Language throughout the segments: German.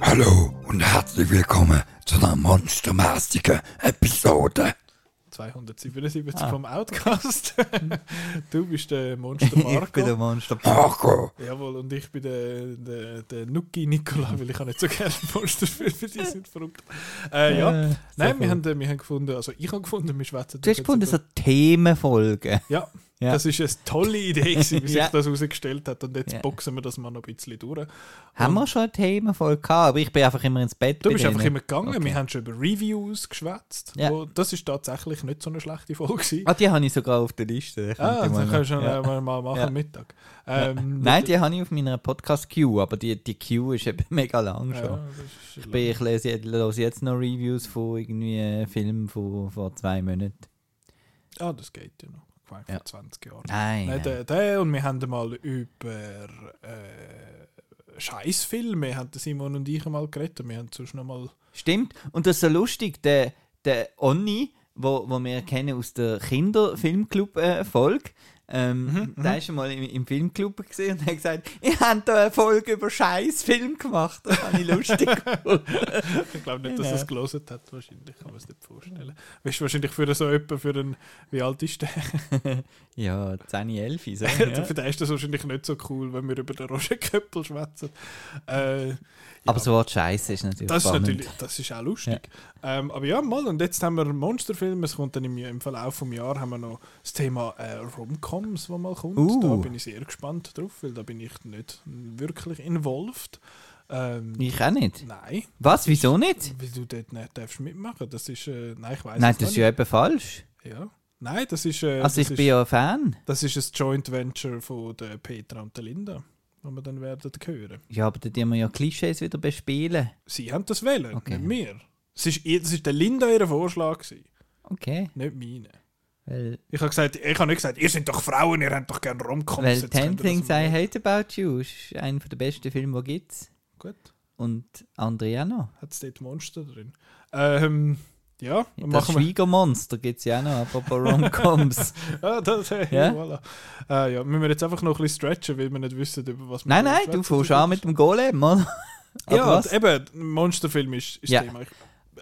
Hallo und herzlich willkommen zu einer monstermäßigen Episode. 277 Ah. vom Outcast. du bist der Monster Ich bin der Marco. Monster. Marco, Jawohl, und ich bin der, der, der Nuki Nicola, weil ich habe nicht so gerne Monsterfilme, die sind verrückt. Äh, ja, Äh, nein, wir cool. haben, wir haben gefunden, also ich habe gefunden, wir schwätzen Du hast gefunden, so Themenfolgen. Ja, Ja. das ist eine tolle Idee, gewesen, wie sich Ja. das herausgestellt hat. Und jetzt Ja. boxen wir das mal noch ein bisschen durch. Haben Und wir schon eine Themenfolge gehabt, aber ich bin einfach immer ins Bett. Du bist einfach denen. immer gegangen. Okay. Wir haben schon über Reviews geschwätzt. Wo, das ist tatsächlich nicht so eine schlechte Folge. gewesen. Ah, die habe ich sogar auf der Liste. Da Ah, das kannst du ja. mal, machen am Mittag. Ähm, Nein, die habe ich auf meiner Podcast-Queue, aber die, die Queue ist eben mega lang schon. Ich, bin, ich lese, jetzt- lese jetzt noch Reviews von irgendwie Filmen von vor zwei Monaten. Ah, das geht ja noch. Vor Ja. 20 Jahren. Nein. Nein, der, der und wir haben mal über äh, Scheißfilme, haben Simon und ich mal geredet. Wir haben sonst noch mal. Stimmt. Und das ist so lustig, der, der Onni, wo, wo wir kennen aus der Kinderfilmclub-Folge, ähm, Mhm, der ist schon mal im, im Filmclub gesehen und hat gesagt, ich habe da eine Folge über Scheißfilm gemacht. Das fand ich lustig. Ich glaube nicht, dass er es gelesen hat. Wahrscheinlich kann man es nicht vorstellen. Weißt du, wahrscheinlich für so jemanden, für einen. Wie alt ist der? ja, 10, 11, so. Für Ja. den ist das wahrscheinlich nicht so cool, wenn wir über den Roger Köppel schwätzen. Äh, Aber ja. das Wort Scheiße ist natürlich Das ist spannend. natürlich, das ist auch lustig. Ähm, aber ja, mal, und jetzt haben wir Monsterfilme, es kommt dann im, im Verlauf des Jahres haben wir noch das Thema äh, Romcoms, das mal kommt. Uh. Da bin ich sehr gespannt drauf, weil da bin ich nicht wirklich involviert. Ähm, Ich auch nicht. Nein, Was, wieso nicht? weil du dort nicht darfst mitmachen. Das ist, äh, nein, ich weiß Nein, das ist ja eben falsch. Ja. Nein, das ist, äh, Also das ich ist, bin ja ein Fan. das ist ein Joint Venture von der Petra und der Linda, das wir dann werden hören. Ja, aber da tun wir ja Klischees wieder bespielen. Sie haben das wählen, Okay. nicht wir. Das ist, das ist der Linda ihr Vorschlag, gewesen, Okay. nicht meine. Weil, Ich habe gesagt, ich habe nicht gesagt, ihr seid doch Frauen, ihr habt doch gerne Romcoms. weil Ten Things I Hate About You ist einer der besten Filme, die gibt Gut, Und andere auch noch. hat es dort Monster drin. Ähm, ja, Das machen wir. Schwiegermonster gibt es ja auch noch, apropos Romcoms. Ah, das, hey, Ja? voilà. äh, ja, müssen wir jetzt einfach noch ein bisschen stretchen, weil wir nicht wissen, über was wir nein, nein, du fährst an mit dem Golem, oder? Ja, was? eben, Monsterfilm ist, ist Ja. Thema.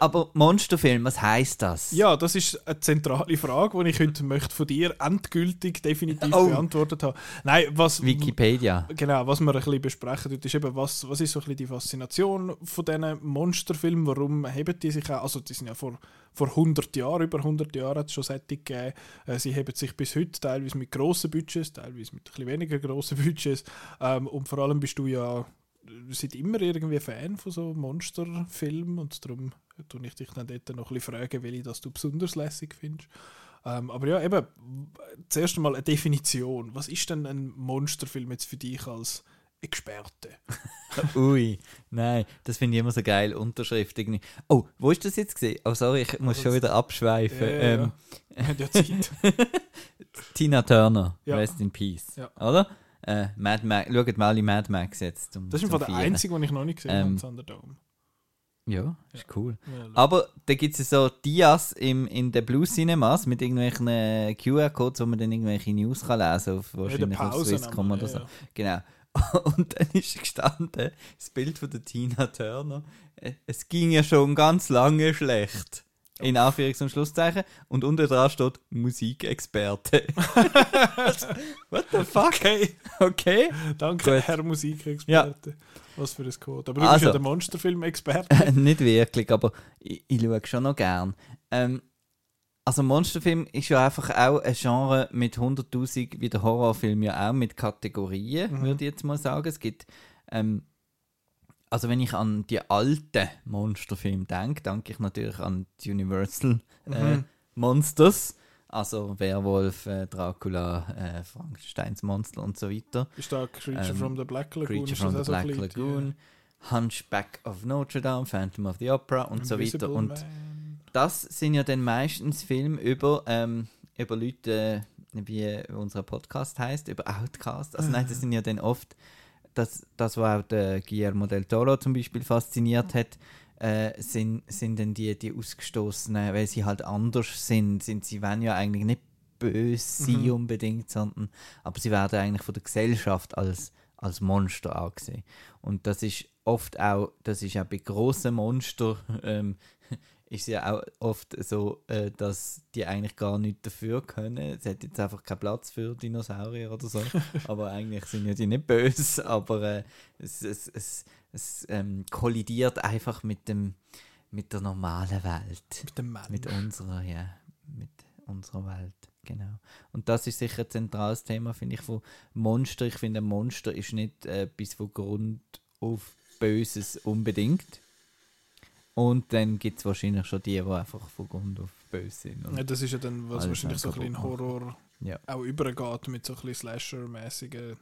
Aber Monsterfilm, was heisst das? ja, das ist eine zentrale Frage, die ich heute möchte von dir endgültig definitiv Oh. beantwortet haben. Nein, was, Wikipedia. Genau, was wir ein bisschen besprechen dort, ist eben, was, was ist so ein bisschen die Faszination von diesen Monsterfilmen, warum heben die sich auch, also die sind ja vor, vor 100 Jahren, über 100 Jahren hat es schon solche gegeben, äh, sie heben sich bis heute teilweise mit grossen Budgets, teilweise mit ein bisschen weniger grossen Budgets ähm, und vor allem bist du ja äh, seit immer irgendwie Fan von so Monsterfilmen und darum tue ich dich dann dort noch ein bisschen fragen, welche das du besonders lässig findest. Ähm, aber ja, eben, zuerst einmal eine Definition. Was ist denn ein Monsterfilm jetzt für dich als Experte? Ui, nein, das finde ich immer so geil, Unterschrift irgendwie. Oh, wo ist das jetzt gesehen? Oh, sorry, ich muss schon wieder abschweifen. Ja, ja, ähm, haben ja Zeit. Tina Turner, Ja. Rest in Peace. Ja. Oder? Äh, Mad Max, schaut mal in Mad Max jetzt. Um, Das ist Fall der einzige, den ich noch nicht gesehen Ähm, habe, Thunderdome. Ja, ist cool. Ja, Aber da gibt es so Dias im, in den Blue Cinemas mit irgendwelchen äh, QR-Codes, wo man dann irgendwelche News kann lesen auf wahrscheinlich auf Pausen Swisscom oder ja, so. ja. Genau. Und dann ist gestanden, das Bild von der Tina Turner. äh, Es ging ja schon ganz lange schlecht. In Anführungs- und Schlusszeichen. Und unten dran steht Musikexperte. What the fuck? Okay, Okay. danke, Gut. Herr Musikexperte. Was für ein Code. Aber du bist Also. ja der Monsterfilm-Experte. Nicht wirklich, aber ich, ich schaue schon noch gern. Ähm, also Monsterfilm ist ja einfach auch ein Genre mit 100'000, wie der Horrorfilm ja auch, mit Kategorien, Mhm. würde ich jetzt mal sagen. Es gibt, ähm, also wenn ich an die alten Monsterfilme denke, denke ich natürlich an die Universal äh, Mhm. Monsters. Also Werwolf, äh, Dracula, äh, Frankensteins Monster und so weiter. Ist da Creature Ähm, from the Black Lagoon? Creature from the auch so Black Lagoon, Hunchback of Notre Dame, Phantom of the Opera und so weiter. Invisible Und Man. das sind ja dann meistens Filme über, ähm, über Leute, wie unser Podcast heißt, über Outcast. Also nein, das sind ja dann oft das, das was auch der Guillermo del Toro zum Beispiel fasziniert hat, äh, sind, sind dann die, die Ausgestoßenen, weil sie halt anders sind, sind sie wollen ja eigentlich nicht böse Mhm. unbedingt, sondern aber sie werden eigentlich von der Gesellschaft als, als Monster angesehen. Und das ist oft auch, das ist auch bei grossen Monstern, ähm, ist ja auch oft so, äh, dass die eigentlich gar nichts dafür können. Es hat jetzt einfach keinen Platz für Dinosaurier oder so. aber eigentlich sind ja die nicht böse, aber äh, es, es, es, es ähm, kollidiert einfach mit dem mit der normalen Welt. Mit dem Mann. Mit unserer, ja, mit unserer Welt, genau. Und das ist sicher ein zentrales Thema, finde ich, von Monster. Ich finde, ein Monster ist nicht äh, etwas von Grund auf Böses unbedingt. Und dann gibt es wahrscheinlich schon die, die einfach von Grund auf böse sind. Ja, das ist ja dann, was wahrscheinlich so ein bisschen Horror Ja. auch übergeht mit so ein bisschen Slasher-mäßigen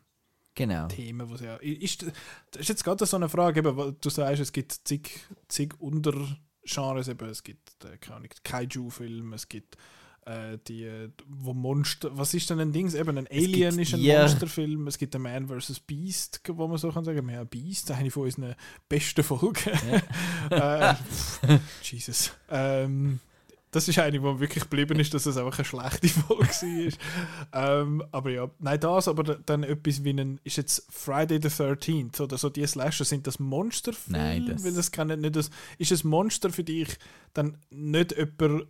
genau. Themen. Was ja, ist, das ist jetzt gerade so eine Frage, eben, weil du sagst, es gibt zig, zig Untergenres, eben, es gibt äh, Kaiju-Filme, es gibt äh, die, äh, wo Monster, was ist denn ein Ding? Eben ein Alien gibt ist ein Tier. Monsterfilm, es gibt ein Man vs. Beast, wo man so kann sagen, ja, Beast, eine von unseren besten Folgen. äh, pff, Jesus. Ähm, das ist eine, wo wirklich geblieben ist, dass es einfach eine schlechte Folge war. ähm, aber ja, nein, das, aber da- dann etwas wie ein, ist jetzt Friday the 13th oder so, die Slasher, sind das Monsterfilme? Nein, das- Weil das kann nicht, nicht das, ist ein Monster für dich dann nicht jemand,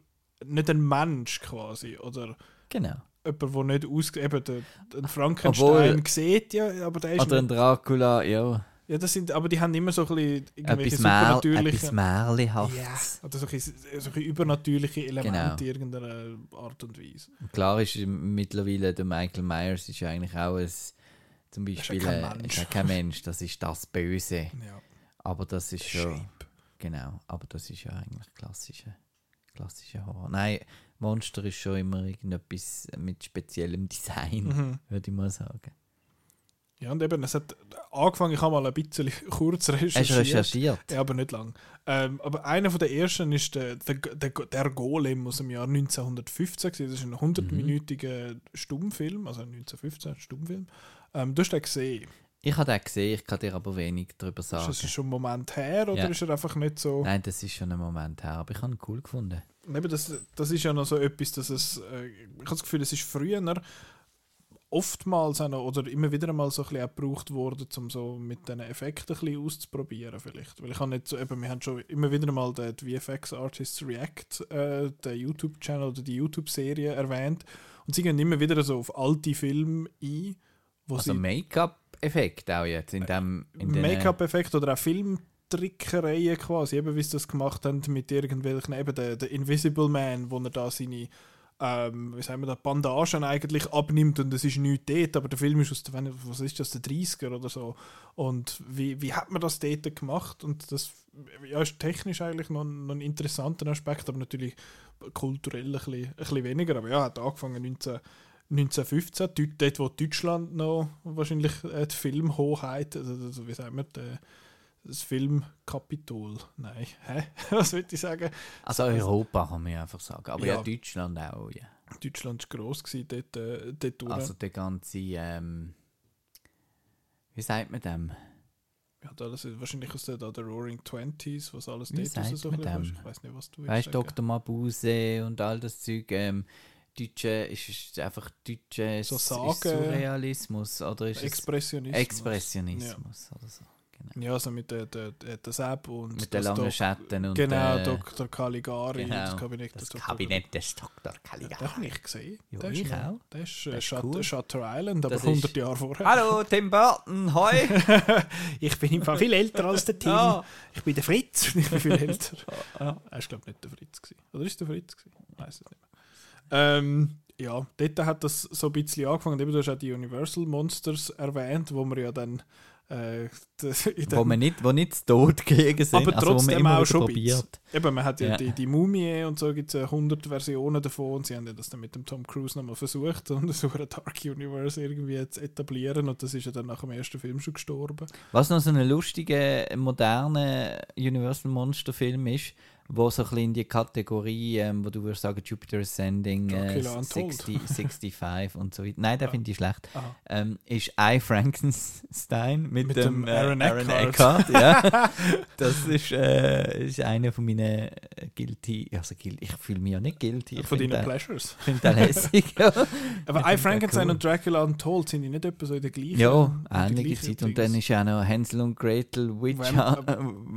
nicht ein Mensch quasi, oder genau. jemand, der nicht aus, eben der, der Frankenstein Obwohl- sieht ja, aber der ist Oder ein Dracula, ja. ja, das sind, aber die haben immer so ein bisschen irgendwelche Etwas, supernatürliche... etwas Märlichaftes. Ja, oder so ein bisschen, so ein bisschen übernatürliche Elemente Genau. in irgendeiner Art und Weise. Klar ist mittlerweile der Michael Myers ist ja eigentlich auch ein, zum Beispiel kein äh, Mensch. ist ja kein Mensch, das ist das Böse. Ja. Aber das ist schon, Shape. genau, aber das ist ja eigentlich klassischer klassische Horror. Nein, Monster ist schon immer irgendetwas mit speziellem Design, Mhm. würde ich mal sagen. Ja, und eben, es hat angefangen, ich habe mal ein bisschen kurz Hast du recherchiert. recherchiert? Ja, aber nicht lang. Ähm, aber einer von der ersten ist der, der, der, der Golem aus dem Jahr 1915. gewesen. Das ist ein 100-minütiger Stummfilm, also 1915 Stummfilm. Ähm, du hast den gesehen. Ich habe den gesehen, ich kann dir aber wenig darüber Ist sagen. das schon einen Moment her oder Ja. ist er einfach nicht so. Nein, das ist schon ein Moment her, aber ich habe ihn cool gefunden. Eben, das, das ist ja noch so etwas, dass es. Äh, ich habe das Gefühl, es ist früher oftmals noch, oder immer wieder mal so ein bisschen auch gebraucht worden, um so mit diesen Effekten ein bisschen auszuprobieren vielleicht. Weil ich habe nicht so, eben, wir haben schon immer wieder mal den VFX Artists React, äh, den YouTube-Channel oder die YouTube-Serie erwähnt und sie gehen immer wieder so auf alte Filme ein, Also sie Make-up-Effekt auch jetzt in dem... Den- Make-up-Effekt oder auch Filmtrickereien quasi, eben wie sie das gemacht haben mit irgendwelchen, eben der, der Invisible Man, wo er da seine, ähm, wie sagen wir da, Bandagen eigentlich abnimmt und es ist nichts dort, aber der Film ist aus wenn- was ist das, der 30er oder so. Und wie, wie hat man das dort gemacht? Und das ja, ist technisch eigentlich noch, noch ein interessanter Aspekt, aber natürlich kulturell ein bisschen, ein bisschen weniger. Aber ja, hat angefangen 19, 1915, dort, dort wo Deutschland noch wahrscheinlich äh, die Filmhoheit, also, also wie sagt man, der, das Filmkapitol. Nein, hä? Was würde ich sagen? Also Europa kann man ja einfach sagen, aber ja, Ja. Deutschland auch, ja. Deutschland war gross gewesen, dort, äh, dort. Also der ganze, ähm, wie sagt man dem? ja, das ist wahrscheinlich aus der, da, der Roaring Twenties, was alles Wie dort sagt so ist. Ich weiß nicht, was du Weißt willst du, sagen. Dr. Mabuse und all das Zeug, ähm, deutsche, ist es einfach deutsche So ist Surrealismus oder ist Expressionismus. es Expressionismus oder so, genau. Ja, also mit der, der, der, Sepp und Mit den langen Schatten und Genau, äh, Dr. Caligari genau, und das Kabinett das des Dr. Kabinett des Dr. Ja, Caligari. den habe ich gesehen. Ja, Der ist ich noch- auch. Der ist, äh, Das ist cool. Shutter Island, aber Das ist- 100 Jahre vorher. Hallo, Tim Burton, hoi! ich bin im Fall viel älter als der Tim. Ja. Ich bin der Fritz und ich bin viel älter. Ja. Er ist, glaube ich, nicht der Fritz. Gewesen. Oder ist der Fritz? Ich weiß es nicht mehr. Ähm, ja, dort hat das so ein bisschen angefangen. Eben, du hast auch die Universal Monsters erwähnt, wo wir ja dann. Äh, wo, wir nicht, wo nicht zu Tod gegangen sind, aber also wo man trotzdem auch schon probiert. Eben, man hat ja, Ja. Die, die Mumie und so gibt es 100 Versionen davon und sie haben ja das dann mit dem Tom Cruise nochmal versucht, um so ein Dark Universe irgendwie zu etablieren und das ist ja dann nach dem ersten Film schon gestorben. Was noch so ein lustiger, moderner Universal Monster Film ist, wo so ein bisschen in die Kategorie, ähm, wo du würdest sagen, Jupiter Ascending, äh, Dracula Untold. 60, 65 und so weiter. Nein, den Ah. finde ich schlecht. Ähm, ist I Frankenstein mit, Mit dem, dem äh, Aaron Eckhart. Eckhart, ja. Das ist, äh, ist einer von meinen äh, guilty, also guilty, ich fühle mich ja nicht guilty. Ich Von deinen den- Pleasures. finde den lässig. ja. Aber Ich I Frankenstein cool. und Dracula Untold sind die nicht etwa so in der gleichen Ja, ähnliche Zeit. Und dann ist ja auch noch Hänsel und Gretel, Witch, Vamp-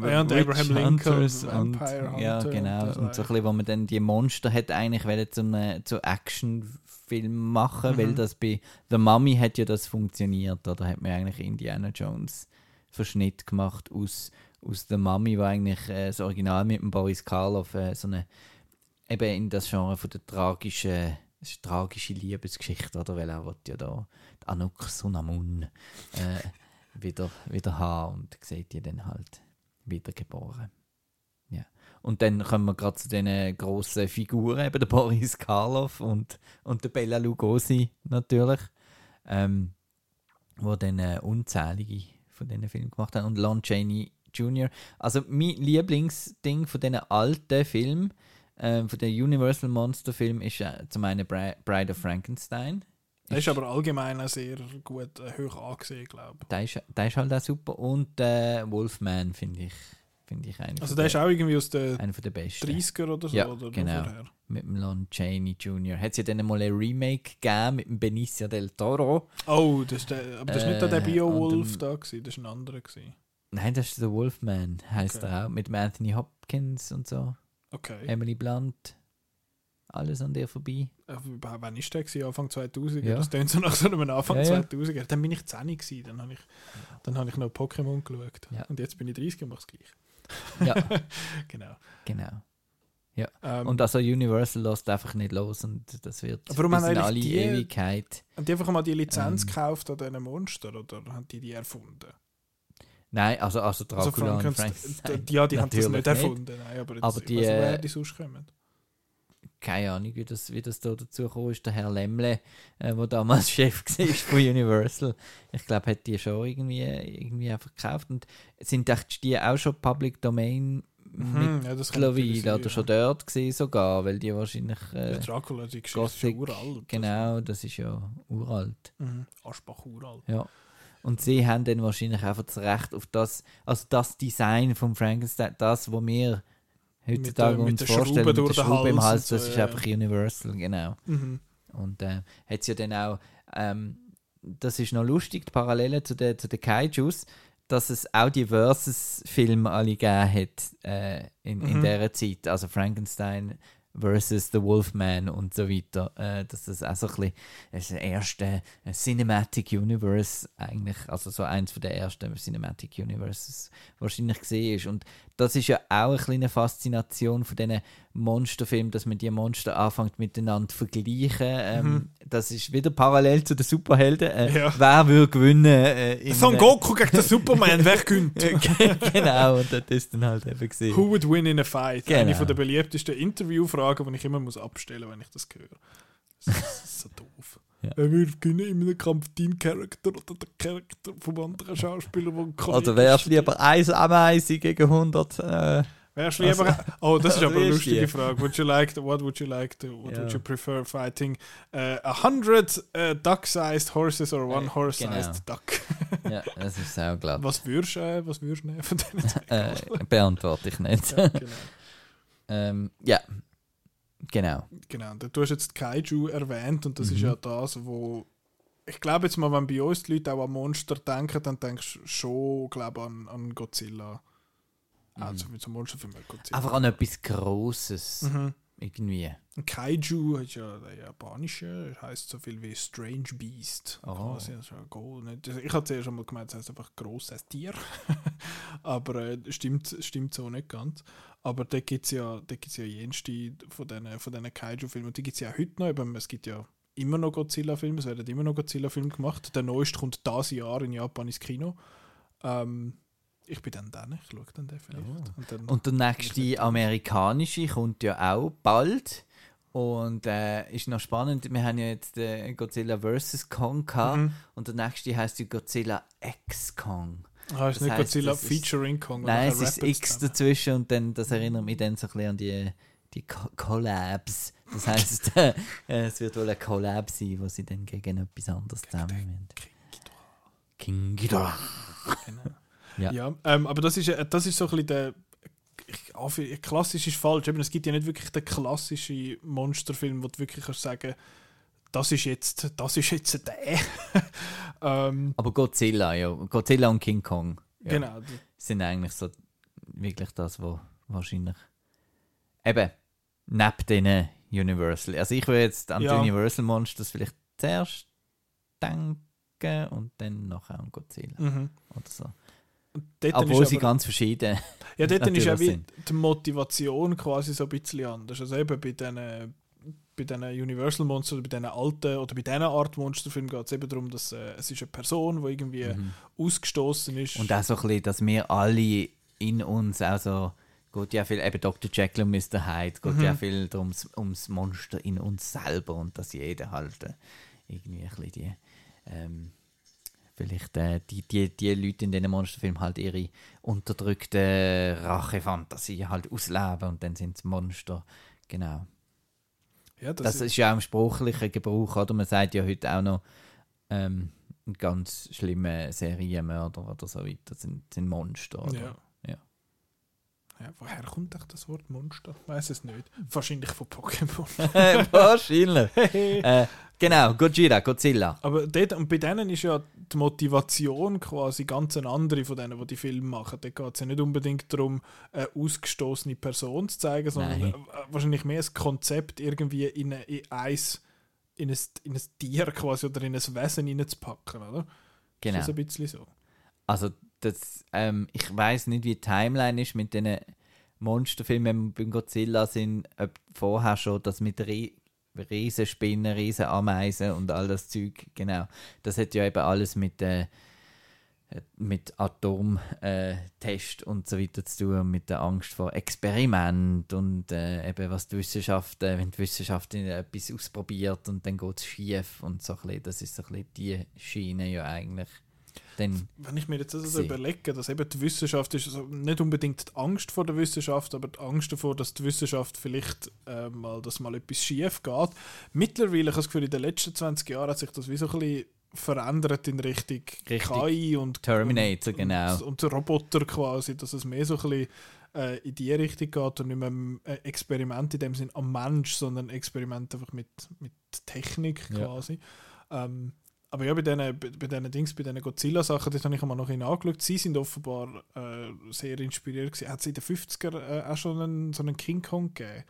Ja, und Abraham Lincoln, und, Vampire Ja, genau. und Und, so ein bisschen, wo man dann die Monster hat eigentlich wollen zum äh, zu Actionfilm machen, Mhm. weil das bei The Mummy hat ja das funktioniert. Oder hat man eigentlich Indiana Jones Verschnitt gemacht aus, aus The Mummy, wo eigentlich äh, das Original mit dem Boris Karloff äh, so eine eben in das Genre von der tragischen ist eine tragische Liebesgeschichte, oder? Weil er will ja da die Anuk Sunamun äh, wieder, wieder haben und sieht die dann halt wiedergeboren. Und dann kommen wir gerade zu diesen grossen Figuren, eben der Boris Karloff und, und der Bella Lugosi natürlich, ähm, wo dann äh, unzählige von diesen Filmen gemacht haben und Lon Chaney Jr. Also mein Lieblingsding von diesen alten Filmen, ähm, von den Universal Monster Filmen ist äh, zum einen Bri Bride of Frankenstein. Der ist aber allgemein auch sehr gut äh, hoch angesehen, glaube ich. Der ist, der ist halt auch super. Und äh, Wolfman finde ich, finde ich einer, Also der ist auch irgendwie aus den einer der besten. 30er oder so. Ja, oder genau. vorher. Mit dem Lon Chaney Jr. Hat es ja dann mal ein Remake gegeben mit dem Benicio del Toro. Oh, das ist der, aber das ist nicht der, der Äh, Beowulf und da gewesen, das ist ein anderer gewesen. Nein, das ist der Wolfman, heißt Okay. er auch. Mit dem Anthony Hopkins und so. Okay. Emily Blunt. Alles an dir vorbei. Äh, Wann ist der gewesen? Anfang 2000? Ja. Das klingt so nach so einem Anfang Ja, ja. 2000er. Dann bin ich 10 gewesen, dann habe ich, dann habe ich noch Pokémon geschaut. Ja. Und jetzt bin ich 30 und mache es gleich. Ja, Genau. genau. Ähm, Und also Universal lässt einfach nicht los und das wird Aber warum haben in alle die- Ewigkeit. haben die einfach mal die Lizenz ähm, gekauft an diesen Monster oder haben die die erfunden? Nein, also, also Also Dracula und Frankenstein- ja, die haben das nicht erfunden. Nein, aber, jetzt, Aber ich die, weiss nicht, woher äh, die sonst kommen. Keine Ahnung, wie das, wie das da dazu gekommen ist. Der Herr Lemle, äh, der damals Chef war von Universal, ich glaube, hat die schon irgendwie, irgendwie einfach gekauft. Und sind die auch schon Public Domain Mhm, ja, mittlerweile oder schon dort gesehen sogar, weil die wahrscheinlich. Ja, Äh, Dracula, die Geschichte Gothic, ist uralt. genau, das ist ja uralt. Mhm. Aschbach uralt. Ja. Und sie haben dann wahrscheinlich einfach das Recht auf das, also das Design vom Frankenstein, das, was wir heutzutage mit uns der vorstellen, Schraube mit der Schraube im Hals und das so, ist ja. einfach Universal, genau. Mhm. Und äh, hat es ja dann auch, ähm, das ist noch lustig, die Parallele zu den zu den Kaijus, dass es auch die Versus-Filme alle gegeben hat äh, in, in Mhm. dieser Zeit. Also Frankenstein versus The Wolfman und so weiter. Äh, dass das auch so ein bisschen das erste äh, Cinematic Universe eigentlich, also so eins von der ersten Cinematic Universes wahrscheinlich gesehen ist. Und das ist ja auch eine kleine Faszination von diesen Monsterfilmen, dass man die Monster anfängt miteinander zu vergleichen. Ähm, Mhm. Das ist wieder parallel zu den Superhelden. Äh, Ja. Wer würde gewinnen? Äh, Son Goku gegen den Superman, wer gewinnt? genau, und das ist dann halt eben gesehen. Who would win in a fight? Genau. Eine von der beliebtesten Interviewfragen, die ich immer muss abstellen muss, wenn ich das höre. Das ist so doof. Ja. Wer würde gewinnen in einem Kampf, dein Charakter oder der Charakter vom anderen Schauspieler, der Oder wärst du lieber 1 Ameise gegen 100? Äh, Wärst du lieber... Oh, das ist Also aber eine ist lustige die. Frage. Would you like... To, what would you like to... What Ja. would you prefer fighting? Uh, a hundred uh, duck-sized horses or one Äh, horse-sized duck? ja, das ist auch glatt. Was würdest du äh, was würdest nehmen von denen? Äh, beantworte ich nicht. ja, genau. ähm, ja, genau. Genau, du hast jetzt Kaiju erwähnt und das ist Mhm. ja das, wo ich glaube jetzt mal, wenn bei uns die Leute auch an Monster denken, dann denkst du schon, glaube an, an Godzilla. Also mit so Monsterfilm mit Godzilla. Einfach an etwas Grosses. Mhm. Irgendwie. Ein Kaiju ist ja der japanische, heißt so viel wie Strange Beast. Oh. Ich hatte zuerst schon mal gemeint, es heißt einfach grosses Tier. Aber äh, stimmt, stimmt so nicht ganz. Aber da gibt es ja, da gibt's ja jenste von diesen von diesen Kaiju-Filmen. Und die gibt es ja auch heute noch. Eben, es gibt ja immer noch Godzilla-Filme, es werden immer noch Godzilla-Filme gemacht. Der neueste kommt dieses Jahr in Japan ins Kino. Ähm, ich bin dann dann, ich schaue dann den vielleicht. Und dann, Oh. Und der nächste amerikanische kommt ja auch bald. Und äh, ist noch spannend, wir haben ja jetzt äh, Godzilla vs. Kong gehabt. Mhm. Und der nächste heißt ja Godzilla X Kong. Ah, ist Das nicht heisst, Godzilla es ist- featuring Kong. Nein, es ist X zusammen. dazwischen und dann, das erinnert mich dann so ein bisschen an die, die Co Collabs. Das heisst, äh, es wird wohl ein Collab sein, wo sie dann gegen etwas anderes zusammen müssen. King Ghidorah. Genau. Ja. Ja, ähm, aber das ist, äh, das ist so ein bisschen der. Ich, klassisch ist falsch. Eben, es gibt ja nicht wirklich den klassischen Monsterfilm, wo du wirklich kannst sagen das ist jetzt, das ist jetzt der. ähm, Aber Godzilla, ja. Godzilla und King Kong ja, Genau. sind eigentlich so wirklich das, was wahrscheinlich. Eben, neben den Universal. Also ich würde jetzt an Ja. die Universal Monsters vielleicht zuerst denken und dann nachher an Godzilla. Mhm. Oder so. Obwohl sie aber- ganz verschieden Ja, dort ist wie sind. die Motivation quasi so ein bisschen anders. Also eben bei diesen bei diesen Universal Monstern, bei diesen alten oder bei diesen Art Monsterfilmen geht es eben darum, dass äh, es ist eine Person, die irgendwie Mhm. ausgestoßen ist. Und auch so ein bisschen, dass wir alle in uns auch so, geht ja viel, eben Dr. Jekyll und Mr. Hyde, geht Mhm. ja viel ums, ums Monster in uns selber und dass jeder halt äh, irgendwie ein bisschen die, ähm, vielleicht äh, die, die, die Leute in diesen Monsterfilmen halt ihre unterdrückte Rachefantasie halt ausleben und dann sind es Monster. Genau. ja, das, Das, ist ja auch im spruchlichen Gebrauch, oder? Man sagt ja heute auch noch, ähm, ganz schlimme Serienmörder oder so weiter sind, sind Monster. Oder? Ja. Ja. Woher kommt echt das Wort Monster? Ich weiß es nicht. Wahrscheinlich von Pokémon. Wahrscheinlich. äh, genau, Godzilla, Godzilla. Aber dort, und bei denen ist ja die Motivation quasi ganz eine andere von denen, die die Filme machen. Da geht es ja nicht unbedingt darum, eine ausgestoßene Person zu zeigen, sondern Nein. wahrscheinlich mehr das Konzept irgendwie in, eine, in, eins, in, ein, in ein Tier quasi oder in ein Wesen hineinzupacken, oder? Genau. Ist das ein bisschen so? Also, das, ähm, ich weiß nicht, wie die Timeline ist mit den Monsterfilmen, wenn wir beim Godzilla sind, ob vorher schon das mit Rie Riesenspinnen, Riesenameisen und all das Zeug, genau. Das hat ja eben alles mit, äh, mit Atomtest äh, und so weiter zu tun, mit der Angst vor Experiment und äh, eben was die Wissenschaft, äh, wenn die Wissenschaft etwas ausprobiert und dann geht es schief und so ein bisschen, das ist so ein bisschen die Schiene ja eigentlich. Dann Wenn ich mir jetzt also überlege, dass eben die Wissenschaft ist also nicht unbedingt die Angst vor der Wissenschaft, aber die Angst davor, dass die Wissenschaft vielleicht äh, mal, dass mal etwas schief geht. Mittlerweile, ich habe das Gefühl, in den letzten 20 Jahren hat sich das wie so ein bisschen verändert in Richtung Richtig. KI und Terminator, und, genau. Und, und Roboter quasi, dass es mehr so ein bisschen äh, in die Richtung geht und nicht mehr ein äh, Experiment in dem Sinn am Mensch, sondern Experiment einfach mit, mit Technik Ja. quasi. Ähm, aber ja, bei diesen, bei, bei diesen Dings, bei diesen Godzilla-Sachen, das habe ich einmal noch angeschaut. Sie sind offenbar äh, sehr inspiriert gewesen. Hat es in den 50er äh, auch schon einen, so einen King Kong gegeben?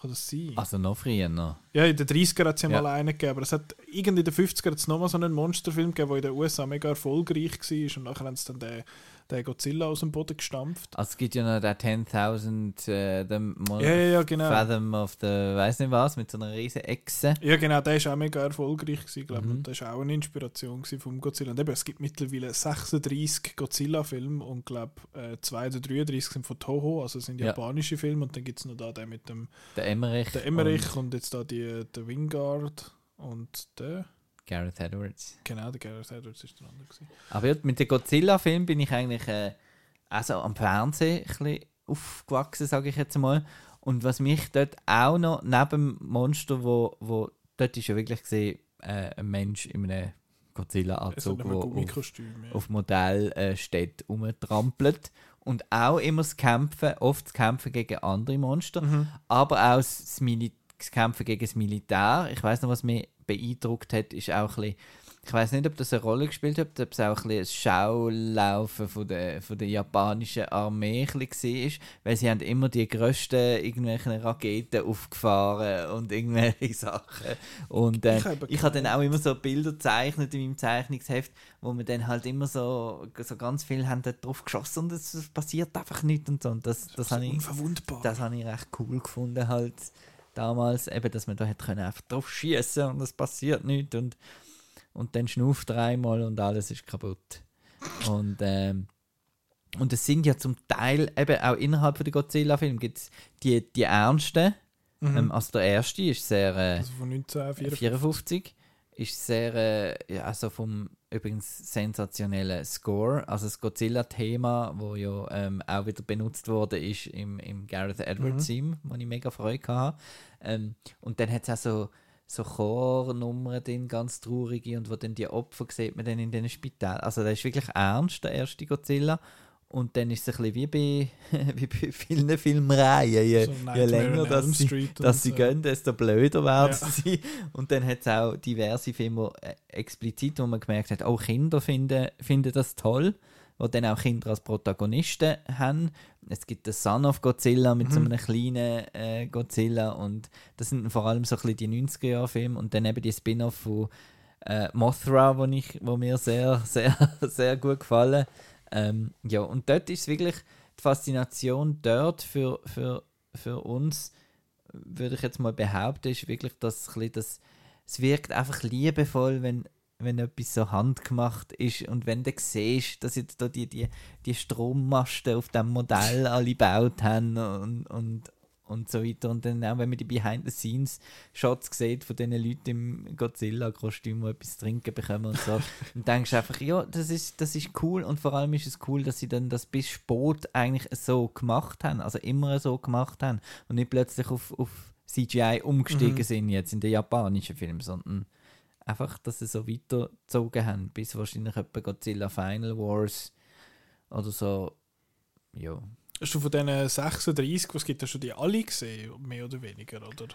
Kann das sein? Also noch früher noch. Ja, in den 30er hat es ja, mal einen gegeben, aber es hat irgendwie in den 50er hat's noch mal so einen Monsterfilm gegeben, der in den USA mega erfolgreich war und nachher haben sie dann den, den Godzilla aus dem Boden gestampft. Also es gibt ja noch den 10.000 äh, Ja, ja, ja, genau. Fathom of the, weiß nicht was, mit so einer riesen Echse. Ja, genau, der war auch mega erfolgreich, gewesen, glaube ich. Mhm. Und das war auch eine Inspiration vom Godzilla. Und eben, es gibt mittlerweile 36 Godzilla-Filme und glaube äh, zwei oder 33 sind von Toho, also sind Ja. japanische Filme. Und dann gibt es noch da den mit dem Der Emmerich. der Emmerich und, jetzt da die, der Wingard und der, Und Gareth Edwards. genau, der Gareth Edwards ist der andere. Gewesen. Aber ja, mit dem Godzilla-Film bin ich eigentlich äh, also am Fernsehen ein bisschen aufgewachsen, sage ich jetzt mal. Und was mich dort auch noch, neben dem Monster, wo, wo dort ist ja wirklich gesehen, äh, ein Mensch in einem Godzilla-Anzug, der auf. Ja. auf Modell äh, steht, rumtrampelt. Und auch immer das Kämpfen, oft das Kämpfen gegen andere Monster, Mhm. aber auch das, das, Kämpfen gegen das Militär. Ich weiß noch, was mich beeindruckt hat, ist auch ein bisschen, ich weiß nicht, ob das eine Rolle gespielt hat, ob es auch ein bisschen das Schaulaufen von der, von der japanischen Armee ein war, weil sie haben immer die grössten irgendwelchen Raketen aufgefahren und irgendwelche Sachen. Und äh, Ich habe ich habe dann auch immer so Bilder gezeichnet in meinem Zeichnungsheft, wo wir dann halt immer so, so ganz viel haben drauf geschossen und es passiert einfach nichts und so. Und das, das, so habe ich, unverwundbar. das habe ich recht cool gefunden halt damals, eben, dass man da hätte können einfach drauf schießen und es passiert nichts und, und dann schnauft er einmal und alles ist kaputt. Und, ähm, und es sind ja zum Teil, eben auch innerhalb von der Godzilla-Film gibt es die, die ernsten, Mhm. ähm, also der erste ist sehr... Äh, also von 1954. 54 ist sehr, äh, also vom übrigens sensationellen Score, also das Godzilla-Thema, wo ja ähm, auch wieder benutzt wurde, ist im, im Gareth Edwards-Theme, wo ich mega Freude hatte. Ähm, und dann hat es auch so, so Chornummern drin, ganz traurige, und wo dann die Opfer sieht man dann in den Spitälern. Also das ist wirklich ernst, der erste Godzilla. Und dann ist es ein bisschen wie bei, wie bei vielen Filmreihen. Je, So je länger dass sie, dass sie so. gehen, desto blöder werden Ja. sie. Und dann hat es auch diverse Filme äh, explizit, wo man gemerkt hat, auch Kinder finden, finden das toll, wo dann auch Kinder als Protagonisten haben. Es gibt den Son of Godzilla mit so Mhm. einem kleinen äh, Godzilla und das sind vor allem so ein bisschen die 90er-Jahre-Filme und dann eben die Spin-off von äh, Mothra, wo, ich, wo mir sehr, sehr, sehr gut gefallen. Ähm, ja, und dort ist wirklich die Faszination dort für, für, für uns, würde ich jetzt mal behaupten, ist wirklich, dass das, es wirkt einfach liebevoll, wenn, wenn etwas so handgemacht ist. Und wenn du siehst, dass jetzt da die, die, die Strommasten auf dem Modell alle gebaut haben und, und, und so weiter. Und dann auch, wenn man die Behind-the-Scenes-Shots sieht von diesen Leuten im Godzilla-Kostüm, die etwas trinken bekommen und so, dann denkst du einfach, ja, das ist, das ist cool und vor allem ist es cool, dass sie dann das bis spät eigentlich so gemacht haben, also immer so gemacht haben und nicht plötzlich auf, auf CGI umgestiegen Mhm. sind jetzt in den japanischen Filmen, sondern einfach, dass sie so weitergezogen haben, bis wahrscheinlich etwa Godzilla Final Wars oder so, ja. Hast du von diesen 36, was gibt, hast du die alle gesehen, mehr oder weniger, oder?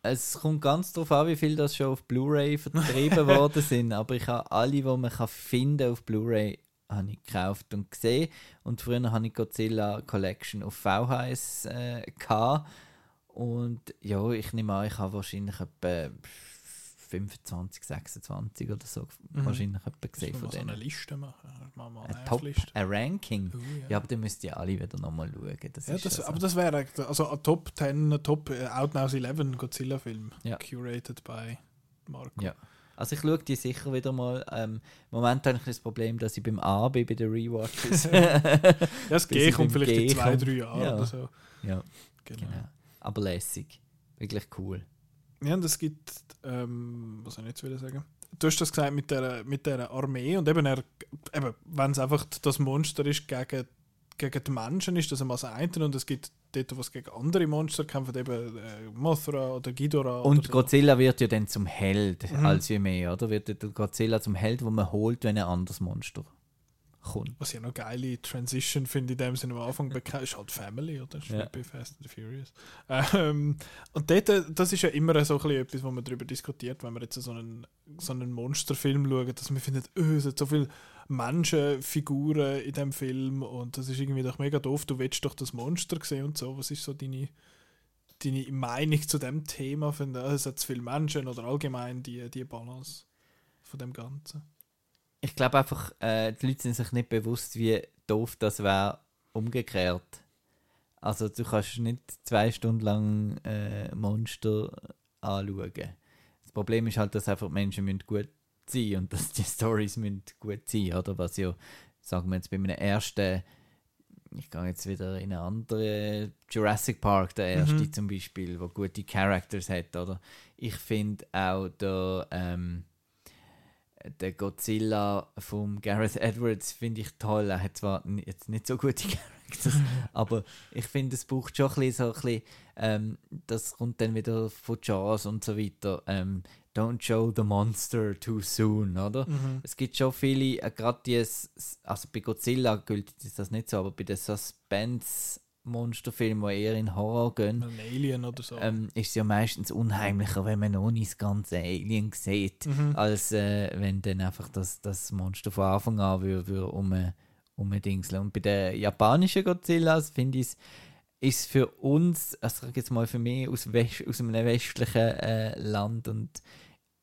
Es kommt ganz darauf an, wie viel das schon auf Blu-ray vertrieben worden sind, aber ich habe alle, die man kann finden auf Blu-ray, habe ich gekauft und gesehen. Und früher hatte ich Godzilla Collection auf VHS äh, gehabt. Und ja, ich nehme an, ich habe wahrscheinlich etwa 25, 26 oder so Mhm. wahrscheinlich etwa gesehen von mal so eine denen. Liste machen. Mal mal Ein eine Top, Liste. ein Ranking. Uh, Ja, aber dann müsst ihr alle wieder nochmal schauen. Das Ja, das, also- aber das wäre also ein Top 10, ein Top äh, Outnows 11 Godzilla-Film. Ja. Curated by Marco. Ja. Also ich schaue die sicher wieder mal. Ähm, Im Moment habe ich das Problem, dass ich beim A bin, bei den Rewatches. Ja, das G kommt vielleicht in G zwei, komme. drei Jahren Ja. oder so. ja, Genau. genau. Aber lässig. Wirklich cool. Ja, und es gibt, ähm, was soll ich jetzt wieder sagen? Du hast das gesagt mit der, mit der Armee und eben, er, eben wenn es einfach das Monster ist gegen, gegen die Menschen, ist das einmal das eine und es gibt dort, was gegen andere Monster kämpfen, eben äh, Mothra oder Ghidorah. Und oder so. Godzilla wird ja dann zum Held, Mhm. als je mehr, oder? Wird Godzilla zum Held, wo man holt, wenn ein anderes Monster kommt. Was ich noch geile Transition finde, in dem Sinne am Anfang bekannt ist halt Family, oder? Ist Ja. bei Fast and Furious. Ähm, und dort, äh, das ist ja immer so ein bisschen etwas, wo man darüber diskutiert, wenn man jetzt so einen, so einen Monsterfilm schaut, dass man findet, öh, es hat so viele Menschenfiguren in dem Film und das ist irgendwie doch mega doof, du willst doch das Monster sehen und so. Was ist so deine, deine Meinung zu dem Thema? Finde, es hat zu viele Menschen oder allgemein die, die Balance von dem Ganzen? Ich glaube einfach, äh, die Leute sind sich nicht bewusst, wie doof das wäre, umgekehrt. Also du kannst nicht zwei Stunden lang äh, Monster anschauen. Das Problem ist halt, dass einfach Menschen müssen gut sein und dass die Stories müssen gut sein, oder? Was ja, sagen wir jetzt bei meinem ersten, ich gehe jetzt wieder in eine andere Jurassic Park, der erste Mhm. zum Beispiel, wo gute Characters hat, oder? Ich finde auch der, ähm, der Godzilla vom Gareth Edwards finde ich toll. Er hat zwar jetzt nicht so gute Characters, aber ich finde, es braucht schon ein bisschen so ein bisschen, ähm, das kommt dann wieder von Jaws und so weiter. Ähm, Don't show the monster too soon, oder? Mhm. Es gibt schon viele, äh, gerade die, also bei Godzilla gilt das nicht so, aber bei den Suspense-Monsterfilmen, die eher in Horror gehen, Ein Alien oder so. ähm, ist es ja meistens unheimlicher, wenn man noch nicht das ganze Alien sieht, Mhm. als äh, wenn dann einfach das, das Monster von Anfang an würde, würde um, umdingseln. Und bei den japanischen Godzillas finde ich es ist für uns, also jetzt mal für mich aus, West, aus einem westlichen äh, Land und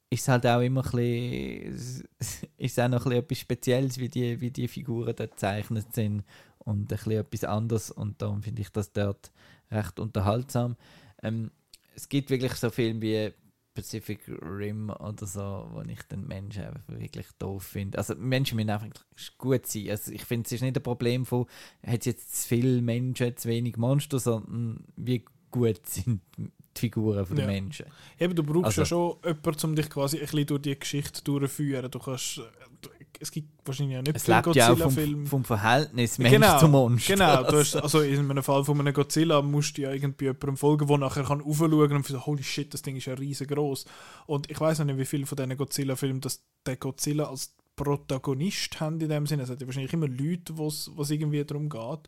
ist halt auch immer ein bisschen, ist auch noch ein bisschen etwas Spezielles, wie die, wie die Figuren dort gezeichnet sind und ein bisschen etwas anderes und darum finde ich das dort recht unterhaltsam. Ähm, es gibt wirklich so Filme wie Pacific Rim oder so, wo ich den Menschen einfach wirklich doof finde. Also Menschen müssen einfach gut sein. Also ich finde, es ist nicht ein Problem von, hat es jetzt zu viele Menschen, zu wenig Monster, sondern wie gut sind die Figuren von den Ja. Menschen. Eben, du brauchst Also- ja schon jemanden, um dich quasi ein bisschen durch die Geschichte durchzuführen. Du kannst, es gibt wahrscheinlich auch nicht Es viele ja auch vom, Godzilla-Filme. vom Verhältnis Mensch Genau, zu Monster. Genau, du hast, also in einem Fall von einem Godzilla musst du ja irgendwie jemandem folgen, der nachher kann aufschauen und so, holy shit, das Ding ist ja riesengroß. Und ich weiß noch nicht, wie viele von diesen Godzilla-Filmen das der Godzilla als Protagonist haben in dem Sinne. Es hat ja wahrscheinlich immer Leute, wo es irgendwie darum geht.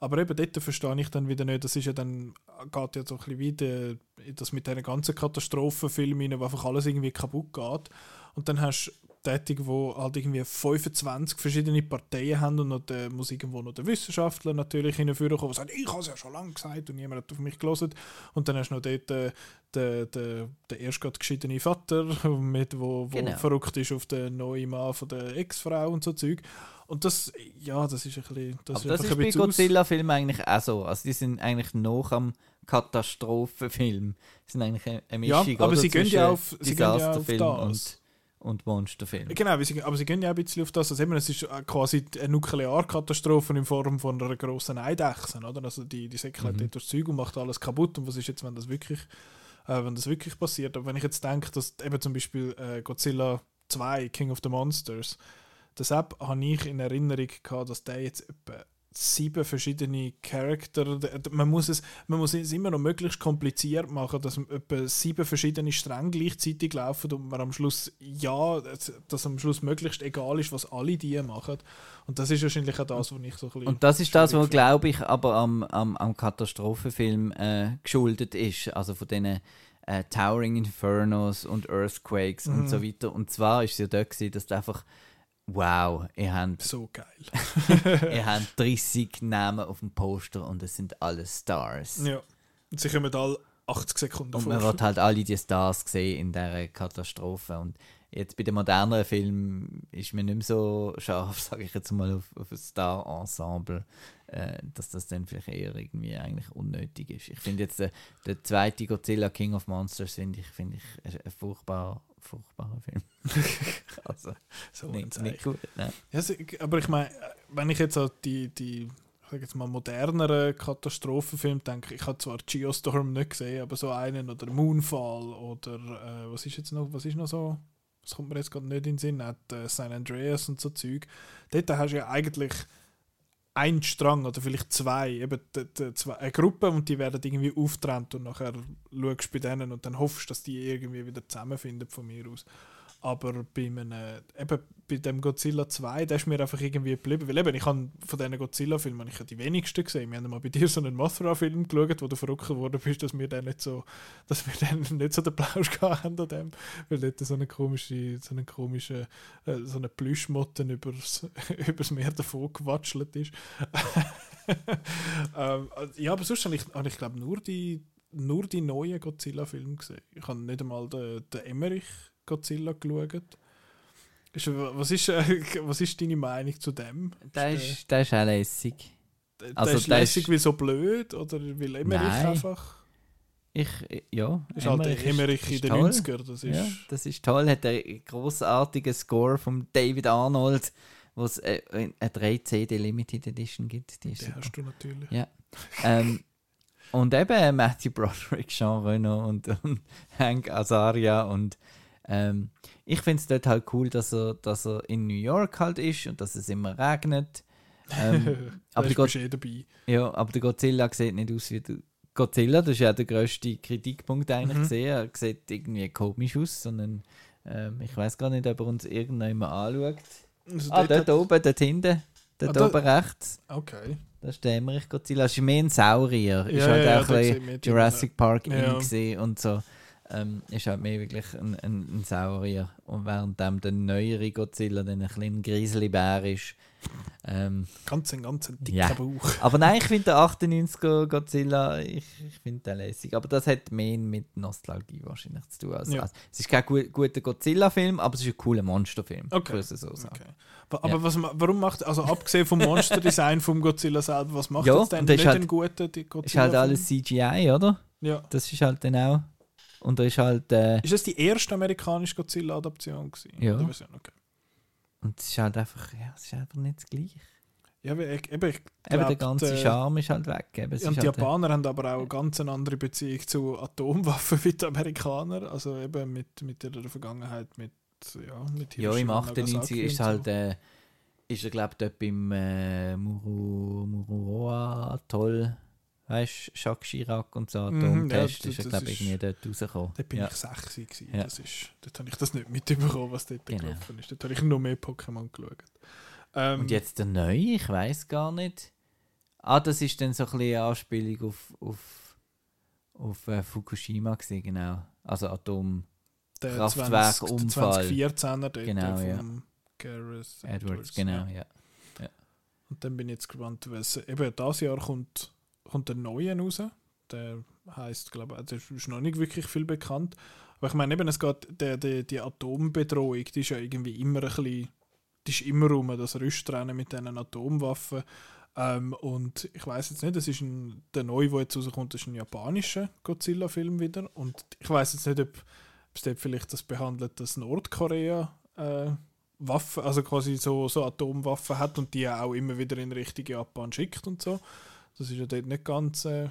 Aber eben dort verstehe ich dann wieder nicht, das ist ja dann, geht ja so ein bisschen wieder, das mit diesen ganzen Katastrophenfilmen, wo einfach alles irgendwie kaputt geht. Und dann hast du Tätig, wo halt irgendwie 25 verschiedene Parteien haben und noch der, muss irgendwo noch der Wissenschaftler natürlich hinführen kommen, der sagt, ich habe es ja schon lange gesagt und niemand hat auf mich gelesen. Und dann hast du noch dort äh, den, den, den erst gerade geschiedenen Vater, mit, wo, wo Genau. verrückt ist auf den neuen Mann von der Ex-Frau und so Zeug. Und das, ja, das ist ein bisschen, das Aber das einfach ist ein bei Godzilla-Filmen eigentlich auch so. Also die sind eigentlich noch am Katastrophenfilm. Die sind eigentlich eine eine Ja, Mischung, aber sie gehen ja auf- sie gehen ja auf das. Und, und Monsterfilm. Genau, aber sie, gehen ja auch ein bisschen auf das. Also eben, es ist äh, quasi eine Nuklearkatastrophe in Form von einer grossen Eidechse. Oder? Also die, die säckelt Mhm. durchs Zeug und macht alles kaputt. Und was ist jetzt, wenn das wirklich, äh, wenn das wirklich passiert? Aber wenn ich jetzt denke, dass eben zum Beispiel äh, Godzilla 2, King of the Monsters, das App habe ich in Erinnerung gehabt, dass der jetzt etwa sieben verschiedene Charakter, man muss, es, man muss es immer noch möglichst kompliziert machen, dass etwa sieben verschiedene Stränge gleichzeitig laufen und man am Schluss, ja, dass am Schluss möglichst egal ist, was alle die machen. Und das ist wahrscheinlich auch das, was ich so ein bisschen... Und das ist das, was, glaube ich, aber am, am, am Katastrophenfilm äh, geschuldet ist. Also von diesen äh, Towering Infernos und Earthquakes Mhm. und so weiter. Und zwar ist es ja dort, gewesen, dass du einfach, wow, ihr habt, So geil. ihr habt 30 Namen auf dem Poster und es sind alle Stars. ja. Und sie kommen alle 80 Sekunden Und vor. man wird halt alle die Stars sehen in dieser Katastrophe. Und jetzt bei den moderneren Filmen ist man nicht mehr so scharf, sage ich jetzt mal, auf, auf ein Star-Ensemble, äh, dass das dann vielleicht eher irgendwie eigentlich unnötig ist. Ich finde jetzt, der, der zweite Godzilla King of Monsters finde ich, finde ich ein, furchtbar, furchtbarer Film. also, so nicht, nicht gut. Ne? Ja, sie- aber ich meine, wenn ich jetzt an die, die ich sag jetzt mal moderneren Katastrophenfilme denke, ich habe zwar Geostorm nicht gesehen, aber so einen oder Moonfall oder äh, was ist jetzt noch, was ist noch so, das kommt mir jetzt gerade nicht in den Sinn, hat äh, San Andreas und so Zeug. Dort hast du ja eigentlich einen Strang oder vielleicht zwei, eben die, die, zwei, eine Gruppe und die werden irgendwie auftrennt und nachher schaust du bei denen und dann hoffst, dass die irgendwie wieder zusammenfinden von mir aus. Aber bei einem, eben bei dem Godzilla 2, der ist mir einfach irgendwie geblieben. Weil eben, ich habe von diesen Godzilla-Filmen ich die wenigsten gesehen. Wir haben mal bei dir so einen Mothra-Film geschaut, wo du verrückt geworden bist, dass wir dann nicht so, dass wir dann nicht so den Plausch gehabt haben. Weil dort so eine komische, so eine komische, äh, so eine Plüschmotte übers, übers Meer davon gewatschelt ist. ähm, ja, aber sonst habe ich, habe ich glaube nur die, nur die neuen Godzilla-Filme gesehen. Ich habe nicht einmal den, den Emmerich Godzilla geschaut. Was, ist, äh, was ist deine Meinung zu dem? Der ist, der ist auch lässig. Der, also ist der lässig, ist- weil so blöd oder weil Emmerich Nein. einfach. Ich, ja. Ist halt Emmerich Emmerich in den toll. 90er. Das ist, Ja, das ist toll. Hat einen großartigen Score von David Arnold, wo es äh, eine 3CD Limited Edition gibt. Die super. hast du natürlich. Ja. ähm, und eben Matthew Broderick, Jean Reno und, und Hank Azaria und ähm, ich finde es dort halt cool, dass er, dass er in New York halt ist und dass es immer regnet. Ähm, aber, aber die du Go bist eh dabei. ja, aber der Godzilla sieht nicht aus wie der Godzilla. Das ist ja der grösste Kritikpunkt eigentlich Mhm. gesehen. Er sieht irgendwie komisch aus, sondern ähm, ich weiß gar nicht, ob er uns irgendjemand anschaut. Also Ah, dort dort oben, dort hinten, dort Ah, da- oben rechts. Okay. Das ist der Emmerich Godzilla. Das ist mehr ein Saurier. ist Ja, halt ja, auch da ein Jurassic Park Ja. und so. Ähm, ist halt mehr wirklich ein, ein, ein Saurier. Und während dem der neuere Godzilla dann ein kleiner Grizzlybär ist. Ähm, Ganz ein ganz ein dicker Ja. Bauch. aber nein, ich finde den 98er Godzilla, ich, ich finde den lässig. Aber das hat mehr mit Nostalgie wahrscheinlich zu tun. Also, Ja. also, es ist kein gu guter Godzilla-Film, aber es ist ein cooler Monsterfilm. Okay. Würde so sagen. Okay. Aber Ja. was, warum macht, also abgesehen vom Monsterdesign vom Godzilla selber, was macht Ja, jetzt denn nicht halt- einen guten Godzilla? Ist halt alles CGI, oder? Ja. Das ist halt dann auch. Und da ist halt. Äh, Ist das die erste amerikanische Godzilla-Adaption gewesen? Ja. Oder? Okay. und es ist halt einfach. Ja, es ist einfach nicht das Gleiche. Ja, aber ich, eben, ich Eben der glaub, ganze Charme ist halt weg. Eben, Ja, und die halt, äh, Japaner haben aber auch eine ganz andere Beziehung zu Atomwaffen wie die Amerikaner. Also eben mit, mit ihrer Vergangenheit, mit, ja, mit Ja, im Hiroshima, 98 Nagasaki ist halt, so. äh, ist er glaube ich dort beim äh, Muru, Mururoa Atoll, weißt du, Jacques Chirac und so, Mhm, Atomtest, ja, ist das glaube ich irgendwie dort rausgekommen. Dort bin ja. ich 6 gewesen. Ja. Das ist, dort habe ich das nicht mitbekommen, was dort Genau. gelaufen ist. Dort habe ich noch mehr Pokémon geschaut. Ähm, Und jetzt der neue, ich weiß gar nicht. Ah, das ist dann so ein bisschen eine Anspielung auf, auf, auf äh, Fukushima gewesen, genau. Also Atom der Kraftwerkunfall. 2014er dort Genau, ja. Gareth Edwards, genau, ja. Und dann bin ich jetzt gespannt, was eben dieses Jahr kommt, kommt der neue raus. Der heißt, glaube ich, der ist noch nicht wirklich viel bekannt. Aber ich meine, eben, es geht, der, der, die Atombedrohung, die ist ja irgendwie immer ein bisschen, die ist immer rum, das Rüstrennen mit diesen Atomwaffen. Ähm, und ich weiß jetzt nicht, das ist ein, der neue, der jetzt rauskommt, ist ein japanischer Godzilla-Film wieder. Und ich weiß jetzt nicht, ob, ob es dort vielleicht das behandelt, dass Nordkorea äh, Waffen, also quasi so, so Atomwaffen hat und die auch immer wieder in Richtung Japan schickt und so. Das ist ja dort nicht ganz, äh,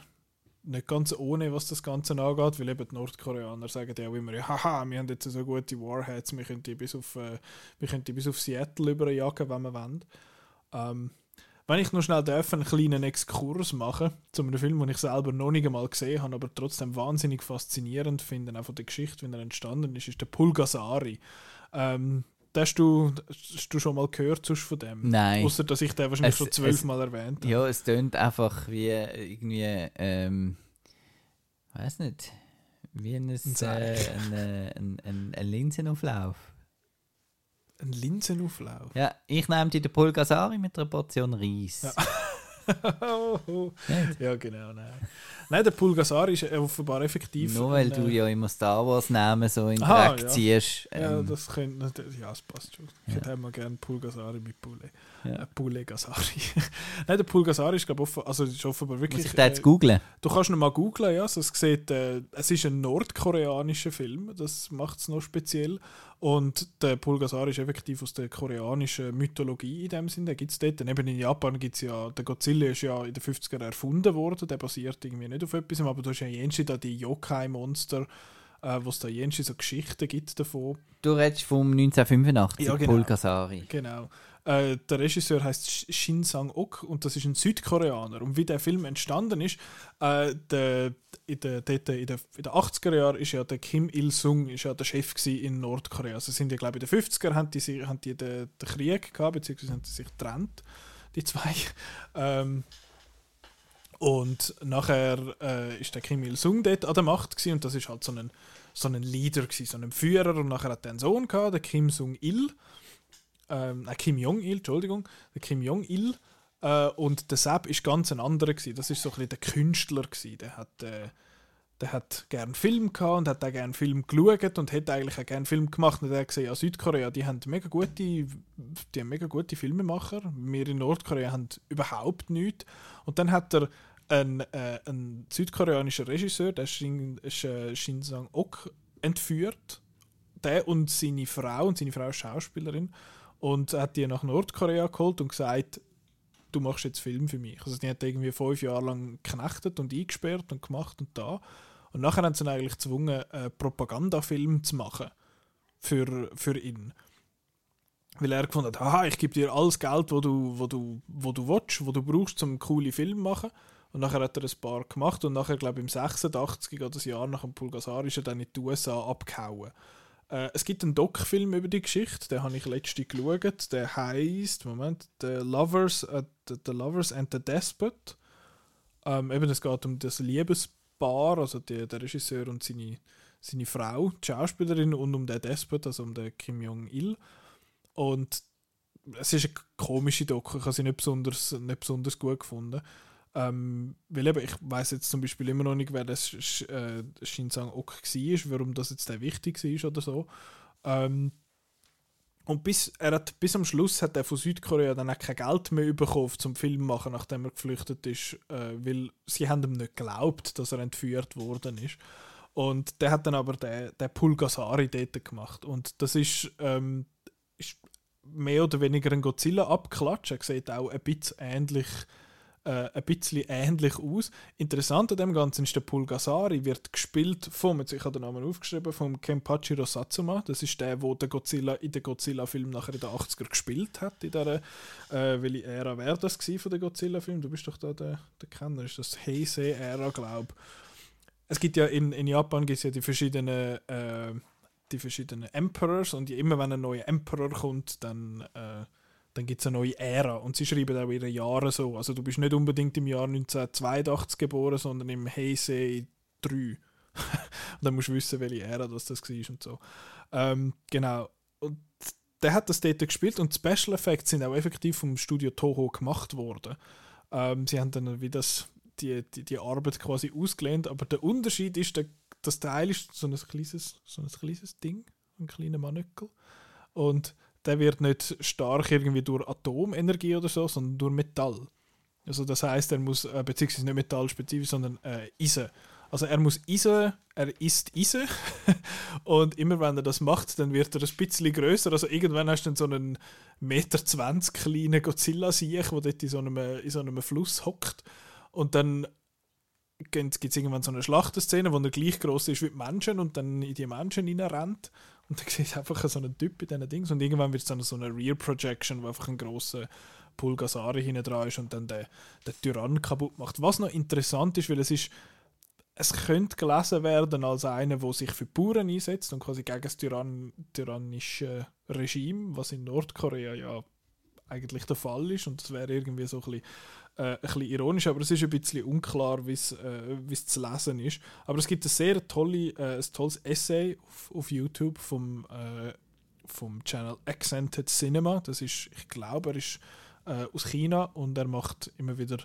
nicht ganz ohne, was das Ganze angeht, weil eben die Nordkoreaner sagen ja immer, haha, wir haben jetzt so gute Warheads, wir können die bis auf, äh, wir können die bis auf Seattle überjagen, wenn wir wollen. Ähm, wenn ich noch schnell darf, einen kleinen Exkurs machen zu einem Film, den ich selber noch nicht einmal gesehen habe, aber trotzdem wahnsinnig faszinierend finde, auch von der Geschichte, wie er entstanden ist, ist der Pulgasari. Ähm, den hast du, hast du schon mal gehört sonst von dem? Nein. Außer dass ich den wahrscheinlich Es- schon zwölfmal erwähnt habe. Ja, es tönt einfach wie irgendwie, ähm, weiß nicht, wie ein, äh, ein, äh, ein, ein, ein Linsenauflauf. Ein Linsenauflauf. Ja, ich nehme dir den Pulgasari mit einer Portion Reis. Ja. Ja, genau. Nein. nein, der Pulgasari ist offenbar effektiv. Nur weil du äh, ja immer Star Wars Namen so in Aha, ja. ziehst. Ja, ähm, das könnte natürlich. Ja, es passt schon. Ich Ja. hätte immer gerne Pulgasari mit Pule. Ja. Äh, Pule Gasari. Nein, der Pulgasari ist, glaube ich, offen, also ist offenbar muss wirklich. ich den jetzt äh, googlen? Du kannst ihn mal googlen, ja. Also es, sieht, äh, es ist ein nordkoreanischer Film, das macht es noch speziell. Und der Pulgasari ist effektiv aus der koreanischen Mythologie in dem Sinne. Den gibt es dort. Eben in Japan gibt es ja, der Godzilla ist ja in den 50er erfunden worden. Der basiert irgendwie nicht auf etwas, aber du hast ja jenshi da die Yokai-Monster, äh, wo es da jenshi so Geschichten gibt davon. Du redest vom 1985, Ja, genau. Pulgasari. Genau. Äh, der Regisseur heißt Sh- Shin Sang-ok und das ist ein Südkoreaner. Und wie der Film entstanden ist, äh, der, in, der, dort in, der, in den 80er Jahren ist ja der Kim Il-sung ist ja der Chef in Nordkorea. Also sind ja, glaube ich, in den 50er haben die, haben die den, den Krieg gehabt, beziehungsweise haben sie sich getrennt, die zwei. Ähm, und nachher äh, der Kim Il-sung dort an der Macht gsi und das ist halt so ein, so ein Leader gsi, so ein Führer und nachher hat er einen Sohn gehabt, der Kim Sung-il ähm, äh, Kim Jong-il, Entschuldigung, der Kim Jong-il. Äh, und der Sepp ist ganz ein anderer gewesen. Das ist so ein bisschen der Künstler gewesen. Der hat, äh, der hat gern Film gehabt und hat auch gern Film geschaut und hat eigentlich auch gern Film gemacht. Und er hat gesehen, ja, Südkorea, die haben mega gute, die haben mega gute Filmemacher. Wir in Nordkorea haben überhaupt nichts. Und dann hat er einen, äh, einen südkoreanischen Regisseur, der Shin, äh, Shin Sang-ok, entführt. Der und seine Frau, und seine Frau ist Schauspielerin, und hat die nach Nordkorea geholt und gesagt, du machst jetzt Film für mich. Also die hat irgendwie fünf Jahre lang geknechtet und eingesperrt und gemacht und da. Und nachher haben sie ihn eigentlich gezwungen, einen Propagandafilm zu machen für, für ihn. Weil er gefunden hat, ich gebe dir alles Geld, wo du, wo du, wo du willst, wo du brauchst, um coolen Film zu machen. Und nachher hat er ein paar gemacht und nachher, glaube ich, im 86 oder das Jahr nach dem Pulgasar ist er dann in die USA abgehauen. Äh, es gibt einen Doc-Film über die Geschichte, den habe ich letztens geschaut. Der heißt, Moment, The Lovers, äh, the, the Lovers and the Despot. Ähm, eben, es geht um das Liebespaar, also die, der Regisseur und seine, seine Frau, die Schauspielerin, und um den Despot, also um den Kim Jong-il. Und es ist eine komische Doku, ich habe sie nicht besonders, nicht besonders gut gefunden. Ähm, weil eben, ich weiß jetzt zum Beispiel immer noch nicht, wer das Sch- äh, Shin Sang-ok war, warum das jetzt der wichtig war oder so. Ähm, und bis, er hat, bis am Schluss hat er von Südkorea dann auch kein Geld mehr bekommen zum Film machen, nachdem er geflüchtet ist, äh, weil sie haben ihm nicht geglaubt, dass er entführt worden ist. Und der hat dann aber den, den Pulgasari dort gemacht. Und das ist, ähm, ist mehr oder weniger einen Godzilla abklatschen. Er sieht auch ein bisschen ähnlich, äh, ein bisschen ähnlich aus. Interessant an dem Ganzen ist, der Pulgasari wird gespielt vom, jetzt ich habe den Namen aufgeschrieben, vom Kenpachiro Satsuma. Das ist der, der Godzilla in den Godzilla-Film nachher in den 80er gespielt hat. In der, äh, welche Ära wäre das von den Godzilla-Filmen? Du bist doch da der, der Kenner. Ist das Heisei-Ära, glaube ich. Es gibt ja in, in Japan es ja die verschiedenen äh, die verschiedenen Emperors und immer wenn ein neuer Emperor kommt, dann, äh, dann gibt es eine neue Ära und sie schreiben auch ihre Jahre so. Also du bist nicht unbedingt im Jahr 1982 geboren, sondern im Heisei 3. und dann musst du wissen, welche Ära das, das war und so. Ähm, genau. Und der hat das dort gespielt und Special Effects sind auch effektiv vom Studio Toho gemacht worden. Ähm, sie haben dann wie das die, die, die Arbeit quasi ausgelehnt, aber der Unterschied ist, der das Teil ist so ein kleines, so ein kleines Ding, ein kleiner Manöckel. Und der wird nicht stark irgendwie durch Atomenergie oder so, sondern durch Metall. Also das heißt, er muss, äh, beziehungsweise nicht metallspezifisch, sondern äh, Eisen. Also er muss Eisen, er isst Eisen und immer wenn er das macht, dann wird er ein bisschen größer. Also irgendwann hast du dann so einen Meter 20 kleinen Godzilla-Siech, der dort in so einem, in so einem Fluss hockt und dann gibt es irgendwann so eine Schlachtenszene, wo er gleich groß ist wie die Menschen und dann in die Menschen rennt und dann sieht einfach so einen Typ in diesen Dings und irgendwann wird es dann so eine Rear Projection, wo einfach ein grosser Pulgasari hinten dran ist und dann den, den Tyrann kaputt macht. Was noch interessant ist, weil es ist es könnte gelesen werden als einer, der sich für Bauern einsetzt und quasi gegen das Tyrann, tyrannische Regime, was in Nordkorea ja eigentlich der Fall ist und das wäre irgendwie so ein bisschen äh, ein bisschen ironisch, aber es ist ein bisschen unklar, wie es äh, zu lesen ist. Aber es gibt ein sehr tolle, äh, ein tolles Essay auf, auf YouTube vom, äh, vom Channel Accented Cinema. Das ist, ich glaube, er ist äh, aus China und er macht immer wieder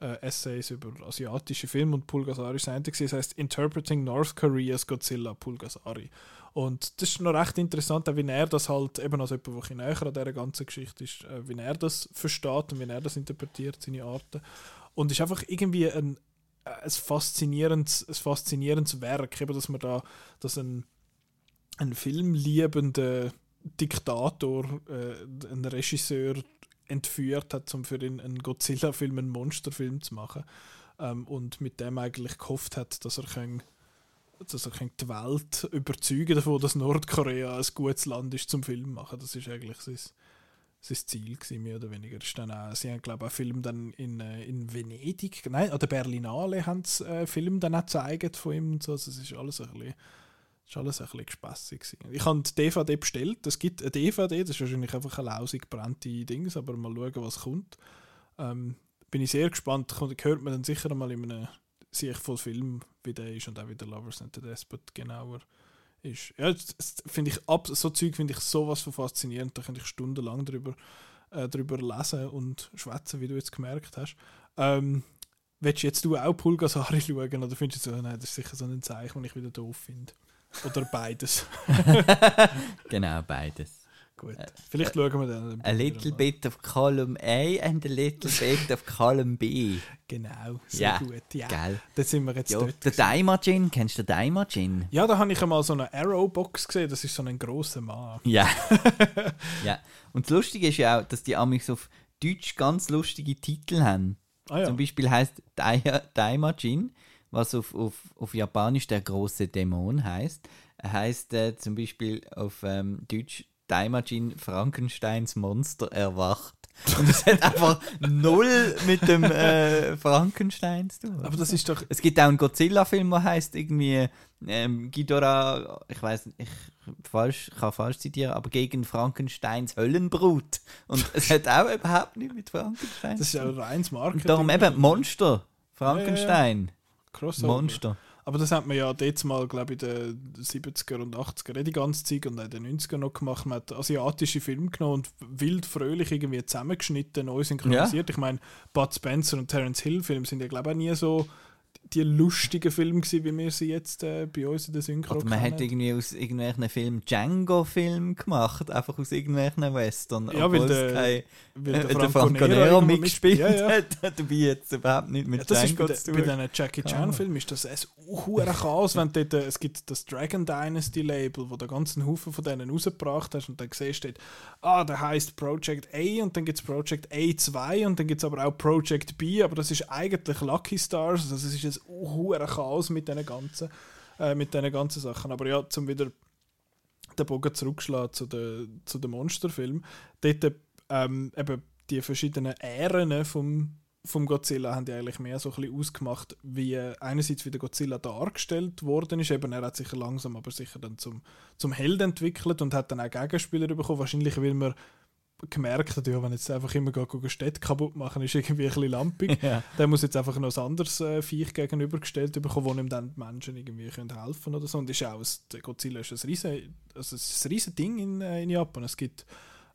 äh, Essays über asiatische Filme und Pulgasari ist das heißt Interpreting North Korea's Godzilla Pulgasari. Und das ist noch recht interessant, wie er das halt, eben als jemand, der näher an dieser ganzen Geschichte ist, äh, wie er das versteht und wie er das interpretiert, seine Arten. Und es ist einfach irgendwie ein, äh, ein, faszinierendes, ein faszinierendes Werk, eben, dass man da, dass ein, ein filmliebender Diktator, äh, ein Regisseur entführt hat, um für ihn einen Godzilla-Film, einen Monsterfilm zu machen. Ähm, und mit dem eigentlich gehofft hat, dass er kann dass er die Welt überzeugen davon, dass Nordkorea ein gutes Land ist zum Film machen. Das ist eigentlich sein, sein Ziel gewesen, mehr oder weniger. Ist dann auch, sie haben glaube ich einen Film dann in, äh, in Venedig, nein, an der Berlinale haben sie einen Film dann auch gezeigt von ihm und so. Also es ist alles ein bisschen ein bisschen gespässig. Ich habe die DVD bestellt. Es gibt eine DVD, das ist wahrscheinlich einfach ein lausig gebrannte Dings, aber mal schauen, was kommt. Ähm, bin ich sehr gespannt. Hört man dann sicher mal in einem sehe ich voll Film, wie der ist und auch wie der Lovers and the Despot genauer ist. Ja, finde ich ab, so Zeug finde ich sowas von faszinierend, da könnte ich stundenlang drüber, äh, drüber lesen und schwätzen, wie du jetzt gemerkt hast. Ähm, willst jetzt du auch Pulgasari schauen oder findest du so, nein, das ist sicher so ein Zeichen, das ich wieder doof finde? Oder beides? genau, beides. Gut, äh, vielleicht äh, schauen wir dann. A little bit of column A and a little bit of column B. Genau, sehr ja, gut. Ja, geil. Da sind wir jetzt ja, dort. Der Daimajin, kennst du den Daimajin? Ja, da habe ich einmal so eine Arrow-Box gesehen, das ist so ein grosser Mann. Ja. ja. Und das Lustige ist ja auch, dass die Amis auf Deutsch ganz lustige Titel haben. Ah, ja. Zum Beispiel heißt Daimajin, was auf, auf, auf Japanisch der große Dämon heißt, heißt äh, zum Beispiel auf ähm, Deutsch Daimajin Frankensteins Monster erwacht. Und es hat einfach null mit dem äh, Frankenstein zu tun. Aber das ist doch. Es gibt auch einen Godzilla-Film, der heißt irgendwie ähm, Ghidorah, ich weiß ich falsch, kann falsch zitieren, aber gegen Frankensteins Höllenbrut. Und es hat auch überhaupt nichts mit Frankenstein Das ist ja reins Marketing. Darum eben Monster. Frankenstein. Ja, ja, ja. Monster. Aber das hat man ja jetzt mal, glaube ich, in den 70er und 80er die ganze Zeit und in den 90er noch gemacht. Man hat asiatische Filme genommen und wild fröhlich irgendwie zusammengeschnitten, neu synchronisiert. Ja. Ich meine, Bud Spencer und Terence Hill Filme sind ja, glaube ich, nie so die lustigen Filme gewesen, wie wir sie jetzt äh, bei uns in der Synchro Oder man kennen. hat irgendwie aus irgendwelchen Filmen Django-Film gemacht, einfach aus irgendwelchen Western. Ja, weil obwohl es der- kein- weil äh, der der Franco Nero mitgespielt. Ja, ja. hat, dabei jetzt überhaupt nicht mit Ja, das ist bei, Django zu bei tun. diesen Jackie Keine Chan Ahnung. Filmen ist das ein hure Chaos, wenn dort, äh, es gibt das Dragon Dynasty Label, wo der ganzen Haufen von denen rausgebracht hast und dann siehst du ah, der heißt Project A und dann gibt es Project A2 und dann gibt es aber auch Project B, aber das ist eigentlich Lucky Stars, also es ist ein hure Chaos mit diesen ganzen, äh, mit diesen ganzen Sachen. Aber ja, zum wieder den Bogen zurückschlagen zu den, zu den Monsterfilmen, dort ähm, eben die verschiedenen Ähren vom, vom Godzilla haben die eigentlich mehr so ein bisschen ausgemacht, wie einerseits wie der Godzilla dargestellt worden ist, eben er hat sich langsam aber sicher dann zum, zum Held entwickelt und hat dann auch Gegenspieler bekommen, wahrscheinlich weil man gemerkt hat, ja, wenn jetzt einfach immer geht Städte kaputt machen, ist irgendwie ein bisschen lampig. Ja. Der muss jetzt einfach noch ein anderes äh, Viech gegenübergestellt bekommen, wo ihm dann die Menschen irgendwie können helfen oder so. Und ist auch, ein- Godzilla ist ein riesen, also es ist ein riesen Ding in, äh, in Japan. Es gibt,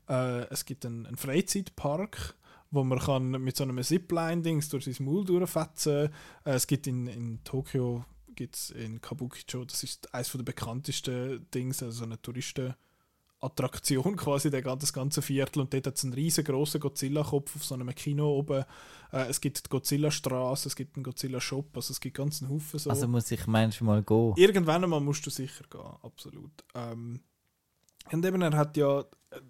äh, es gibt einen, einen Freizeitpark, wo man kann mit so einem Zipline-Dings durch sein Maul durchfetzen äh, Es gibt in, in Tokio, gibt's in Kabukicho, das ist eines der bekanntesten Dings, also so eine Touristen- Attraktion quasi, der, das ganze Viertel. Und dort hat es einen riesengroßen Godzilla-Kopf auf so einem Kino oben. Äh, es gibt die Godzilla-Straße, es gibt einen Godzilla-Shop, also es gibt ganz einen Haufen so. Also muss ich manchmal gehen. Irgendwann einmal musst du sicher gehen, absolut. Ähm, und eben, er hat ja,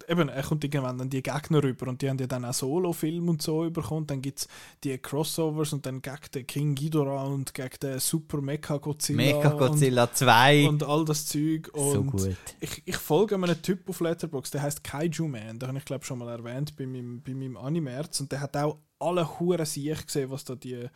eben, er kommt irgendwann dann die Gegner rüber und die haben ja dann auch Solo-Film und so bekommen. Dann gibt es die Crossovers und dann gegen den King Ghidorah und gegen den Super Mecha Godzilla. Mecha Godzilla 2. Und, all das Zeug. so Und gut. ich, ich folge einem Typ auf Letterboxd, der heißt Kaiju Man. Den habe ich glaube schon mal erwähnt bei meinem, bei meinem Anime-März. Und der hat auch alle Huren sich gesehen, was da die,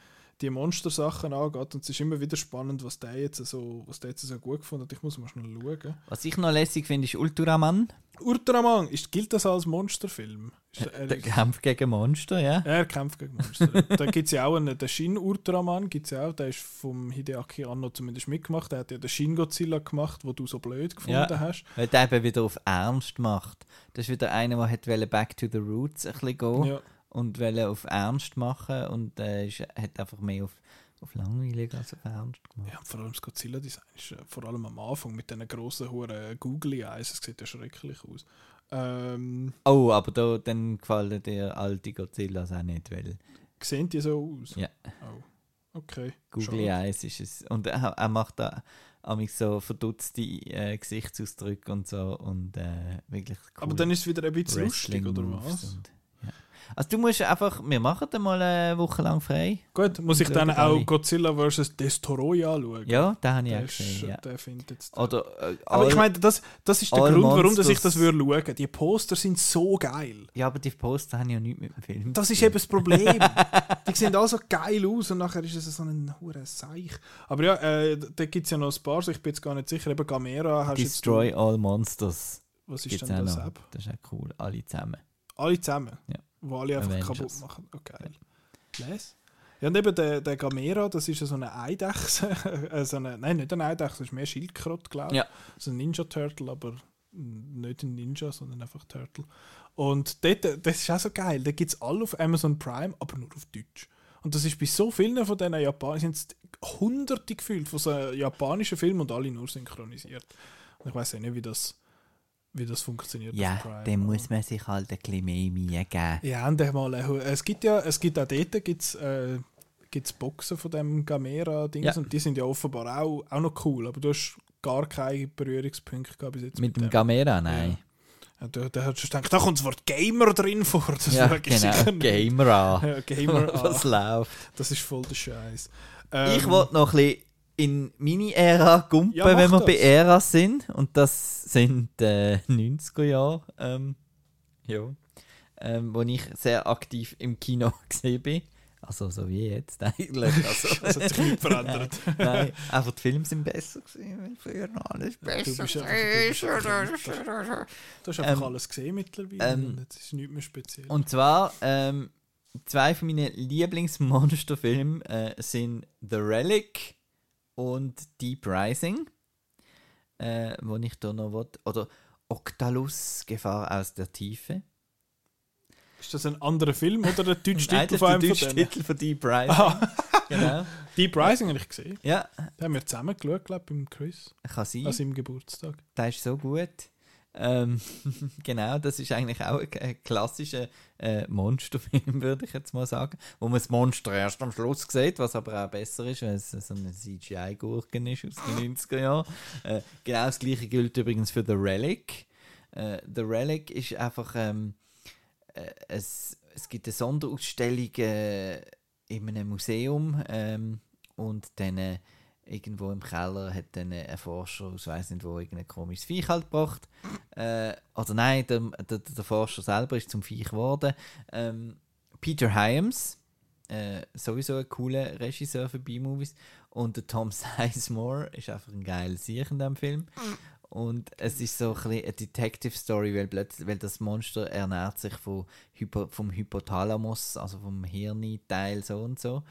die Monster-Sachen angeht. Und es ist immer wieder spannend, was der jetzt so, was der jetzt so gut gefunden hat. Ich muss mal schnell schauen. Was ich noch lässig finde, ist Ultraman. Ultraman, ist, gilt das als Monsterfilm? Ist, er, Der Kampf gegen Monster, ja. er kämpft gegen Monster. da gibt es ja auch einen, den Shin Ultraman, gibt's ja auch, der ist vom Hideaki Anno zumindest mitgemacht. Der hat ja den Shin Godzilla gemacht, wo du so blöd gefunden Ja. hast. Weil der eben wieder auf Ernst macht. Das ist wieder einer, der hat Back to the Roots ein bisschen gehen Ja. Und wollte auf Ernst machen und äh, ist, hat einfach mehr auf, auf langweilig als auf Ernst gemacht. Ja, vor allem das Godzilla-Design ist äh, vor allem am Anfang mit diesen grossen, hohen Googly Eyes, es sieht ja schrecklich aus. Ähm, Oh, aber da, dann gefallen dir alte Godzillas auch nicht, weil sehen die so aus? Ja. Oh, okay. Googly. Eyes ist es. Und er, er macht da mich so verdutzte äh, Gesichtsausdrücke und so und äh, wirklich cool. Aber dann ist es wieder ein bisschen lustig, oder was? und-. Also du musst einfach, wir machen dann mal eine Woche lang frei. Gut, muss ich dann auch alle. Godzilla vs. Destoroy anschauen? Ja, den habe ich auch gesehen. Ja. der findet jetzt... Oder, äh, aber all- ich meine, das, das ist der Grund, warum dass ich das würde schauen. Die Poster sind so geil. ja, aber die Poster haben ja nichts mit dem Film. Das ist eben das Problem. die sehen alle so geil aus und nachher ist es so ein hure Seich. Aber ja, äh, da gibt es ja noch ein paar, so ich bin jetzt gar nicht sicher. Eben Gamera hast Destroy All Monsters. Was ist Gibt's denn das. App? Das ist auch cool, alle zusammen. Alle zusammen? Ja. Wo alle einfach Avengers. kaputt machen. Oh, geil. Les? Ja, und eben der, der Gamera, das ist so eine Eidechse. äh, so eine, nein, nicht eine Eidechse, das ist mehr Schildkröte, glaube ich. Ja. So ein Ninja-Turtle, aber nicht ein Ninja, sondern einfach Turtle. Und dort, das ist auch so geil. Da gibt es alle auf Amazon Prime, aber nur auf Deutsch. Und das ist bei so vielen von diesen Japanischen, sind hunderte gefühlt von so japanischen Filmen und alle nur synchronisiert. Und ich weiß ja nicht, wie das, wie das funktioniert. Ja, Prime, dann aber- muss man sich halt ein bisschen mehr Mühe geben. ja, und mal, äh, es gibt ja, es gibt auch dort gibt's, äh, gibt's Boxen von dem Gamera-Dings Ja. und die sind ja offenbar auch, auch noch cool, aber du hast gar keine Berührungspunkte gehabt bis jetzt. Mit dem Gamera, nein. Ja, da, da hast du gedacht, da kommt das Wort Gamer drin vor. Das Ja, genau. Gamer Ja, Gamer, Was ah, läuft? das ist voll der Scheiß. ich wollte noch ein bisschen in meine Ära gumpen, Ja, wenn wir das. bei Äras sind. Und das sind äh, 90er Jahre. Ähm, ja. Ähm, wo ich sehr aktiv im Kino gesehen bin. Also so wie jetzt eigentlich. Also, Das hat sich nicht verändert. Nein, einfach die Filme sind besser gewesen, weil früher noch alles Du besser du einfach, du hast einfach Ähm, alles gesehen mittlerweile ähm, und jetzt ist nichts mehr speziell. Und zwar, ähm, zwei von meinen Lieblingsmonsterfilmen äh, sind The Relic und Deep Rising. Äh, wo ich da noch will. Oder Octalus, Gefahr aus der Tiefe. ist das ein anderer Film oder der deutsche Nein, Titel von einem von? Titel von Deep Rising. Ah, genau. Deep Rising habe ich gesehen. Ja, Den haben wir zusammen geschaut, glaube ich, beim Chris. kann sein. An seinem Geburtstag. Der ist so gut. Ähm, genau, das ist eigentlich auch ein, klassischer äh, Monsterfilm, würde ich jetzt mal sagen. Wo man das Monster erst am Schluss sieht, was aber auch besser ist, weil es so eine CGI-Gurke ist aus den 90er Jahren. Äh, genau das gleiche gilt übrigens für The Relic. Äh, The Relic ist einfach. Ähm, äh, es, es gibt eine Sonderausstellung äh, in einem Museum ähm, und dann. Irgendwo im Keller hat dann ein Forscher aus weiß nicht wo irgendein komisches Viech halt gebracht. Äh, oder nein, der, der, der Forscher selber ist zum Viech geworden. Ähm, Peter Hyams, äh, sowieso ein cooler Regisseur für B-Movies. Und der Tom Sizemore ist einfach ein geiler Sieg in diesem Film. Und es ist so ein bisschen eine Detective-Story, weil, plötzlich- weil das Monster ernährt sich von Hypo, vom Hypothalamus, also vom Hirnteil so und so.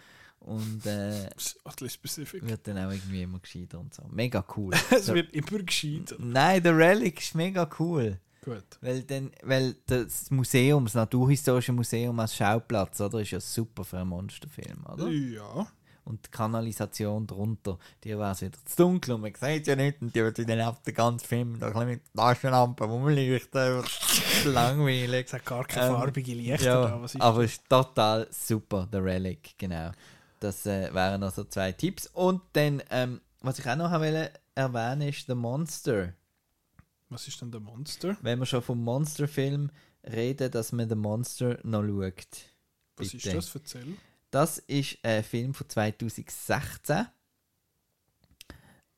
Und äh, wird dann auch irgendwie immer gescheiter und so. Mega cool. Es wird immer gescheiter. Nein, der Relic ist mega cool. Gut. Weil, dann, weil das Museum, das Naturhistorische Museum als Schauplatz, oder, ist ja super für einen Monsterfilm, oder? Ja. Und die Kanalisation drunter, die war es wieder zu dunkel und man sieht ja nicht und die wird dann auf den ganzen Film da mit Taschenlampen rumleuchten. Langweilig. Es hat gar keine Ähm, farbige Lichter Ja, da. Was ist aber es ist total super, der Relic, genau. Das äh, wären also zwei Tipps. Und dann, ähm, was ich auch noch wollte erwähnen, ist The Monster. Was ist denn der Monster? Wenn wir schon vom Monsterfilm reden, dass man The Monster noch schaut. Was Bitte. ist das? Erzähl. Das ist ein Film von 2016.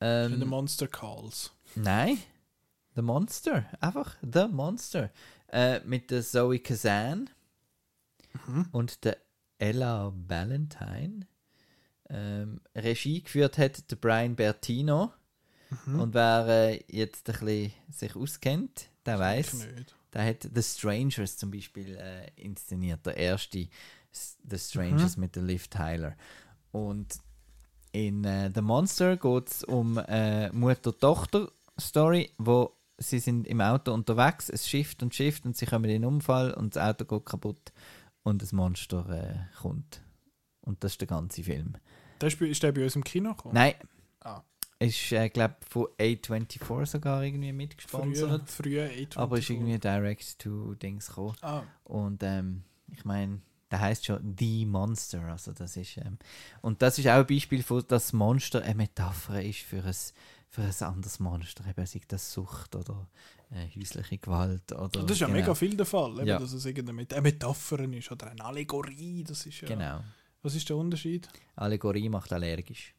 Ähm, Ähm, Monster Calls. nein, The Monster. Einfach The Monster. Äh, mit der Zoe Kazan Mhm. und der Ella Valentine. Ähm, Regie geführt hat der Brian Bertino. Mhm. Und wer äh, jetzt ein bisschen sich auskennt, der weiß, der hat The Strangers zum Beispiel äh, inszeniert, der erste The Strangers mit der Liv Tyler. Und in äh, The Monster geht es um äh, Mutter-Tochter-Story, wo sie sind im Auto unterwegs, es schifft und schifft und sie kommen in einen Unfall und das Auto geht kaputt und das Monster äh, kommt. Und das ist der ganze Film. Der ist, ist der bei uns im Kino gekommen? Nein, Ah, ist, äh, glaube von A24 sogar irgendwie früher, mitgesponsert. früher 8 Aber ist irgendwie direct to Dings gekommen. Ah, Und ähm, ich meine, der heißt schon The Monster. Also das ist, ähm, und das ist auch ein Beispiel, von, dass das Monster eine Metapher ist für ein, für ein anderes Monster. Eben sei das Sucht oder äh, häusliche Gewalt. Oder, das ist ja genau, mega viel der Fall, eben, Ja. dass es irgendeine Met eine Metapher ist oder eine Allegorie. Das ist ja, Genau. Was ist der Unterschied? Allegorie macht allergisch.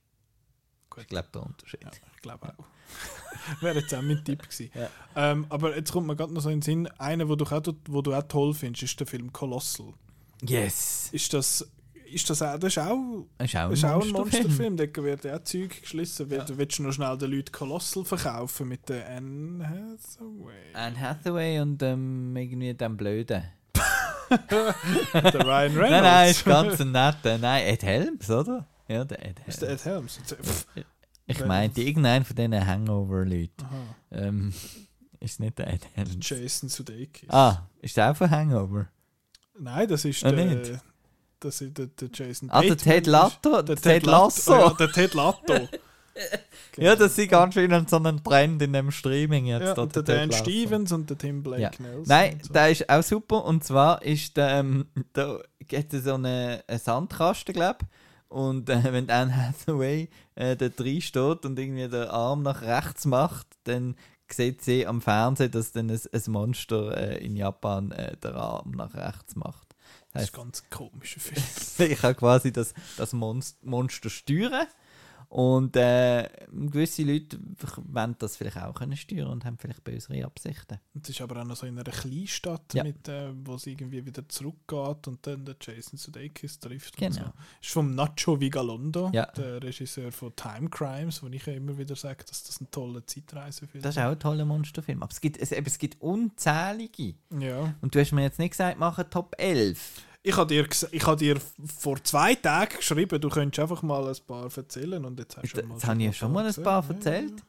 Gut. Ich glaube, der Unterschied. Ja, ich glaube auch. Wäre jetzt auch mein Tipp gewesen. Ja. Ähm, aber jetzt kommt mir gerade noch so in den Sinn, einer, wo du, auch, wo du auch toll findest, ist der Film Colossal. Yes! Ist das, ist das auch, das ist auch, Ist auch ein, ist auch ein Monsterfilm. Da wird auch Zeug geschlissen. Ja. Willst du noch schnell den Leuten Colossal verkaufen mit der Anne Hathaway? Anne Hathaway und ähm, irgendwie dem Blöden. der Ryan Reynolds? Nein, nein, ist ganz ein netter. Nein, Ed Helms, oder? Ja, der Ed Helms. Ist der Ed Helms? Pff, Ich meinte, irgendein von diesen Hangover-Leuten. Ähm, ist nicht der Ed Helms. Jason Sudeikis. Ah, ist der auch von Hangover? Nein, das ist Ah, der, nicht? Das ist der, der Jason Ah, der Ted Lasso? Der Ted Lasso. Ja, der Ted Lasso. Ja, das ist ganz schön so ein Trend in dem Streaming jetzt. Ja, da, der Ted Dan. Stevens und der Tim Blake Ja. Nelson. Nein, so. der ist auch super. Und zwar ist der, ähm, da gibt es so einen, einen Sandkasten, glaube ich. Und äh, wenn Anne Hathaway äh, da drin steht und irgendwie den Arm nach rechts macht, dann sieht sie am Fernsehen, dass dann ein, ein Monster äh, in Japan äh, den Arm nach rechts macht. Das ist ein ganz komischer Film. ich kann quasi das, das Monst Monster steuern. Und äh, gewisse Leute wollen das vielleicht auch können steuern und haben vielleicht bösere Absichten. Es ist aber auch noch so in einer Kleinstadt, Ja. mit, äh, wo es irgendwie wieder zurückgeht und dann der Jason Sudeikis trifft. Genau. so. Ist vom Nacho Vigalondo, Ja. der Regisseur von Time Crimes, wo ich ja immer wieder sage, dass das ein toller Zeitreisefilm Das ist auch ein toller Monsterfilm. Aber es gibt, es, eben, es gibt unzählige. Ja. Und du hast mir jetzt nicht gesagt, machen Top 11. Ich habe dir, ich hab dir vor zwei Tagen geschrieben, du könntest einfach mal ein paar erzählen und jetzt hast du schon mal jetzt habe ich ja schon mal ein paar erzählt. ja.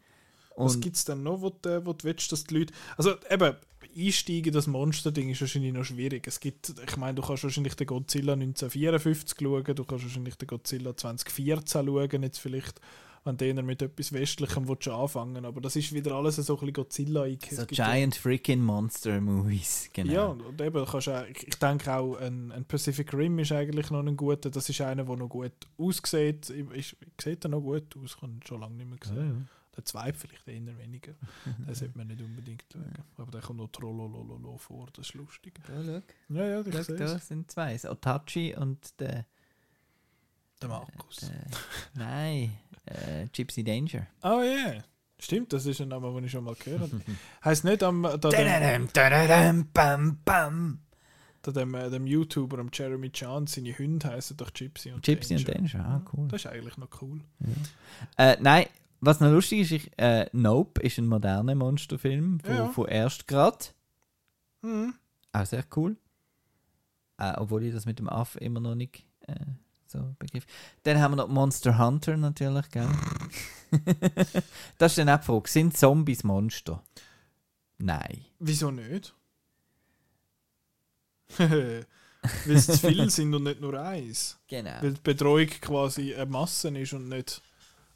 Was gibt es denn noch, wo du, wo du willst, dass die Leute. Also eben, einsteigen in das Monster-Ding ist wahrscheinlich noch schwierig. Es gibt, ich meine, du kannst wahrscheinlich den Godzilla 1954 schauen, du kannst wahrscheinlich den Godzilla 2014 schauen, jetzt vielleicht, wenn du eher mit etwas Westlichem willst anfangen aber das ist wieder alles so ein bisschen godzilla so Giant Freaking Monster Movies, genau. Ja, und eben, kannst auch, ich, denke auch, ein, ein Pacific Rim ist eigentlich noch ein guter, das ist einer, der noch gut aussieht. Ist, sieht er noch gut aus, ich habe schon lange nicht mehr Ja, gesehen. ja. Der zweite vielleicht eher weniger. Den sollte man nicht unbedingt schauen. Aber der kommt noch Trollolololo vor, das ist lustig. Da, schau. Ja, ja, ich Schau, da sind zwei. Das Otachi und der. Der Markus. der nein, äh, Gypsy Danger. Oh ja, yeah. stimmt, das ist ein Name, den ich schon mal gehört habe. heißt nicht am da dem, da dem, äh, dem YouTuber, am Jeremy Chan, seine Hunde heißen doch Gypsy und Gypsy und Danger. Danger, ah, cool. Das ist eigentlich noch cool. Äh, nein, was noch lustig ist, ich, äh, Nope ist ein moderner Monsterfilm von, Ja. von erst grad. Mhm. Auch sehr cool. Äh, obwohl ich das mit dem Aff immer noch nicht äh, so begriff. Dann haben wir noch Monster Hunter natürlich, gell? das ist dann auch die Frage. Sind Zombies Monster? Nein. Wieso nicht? Weil es zu viel sind und nicht nur eins. Genau. Weil die Betreuung quasi eine Masse ist und nicht.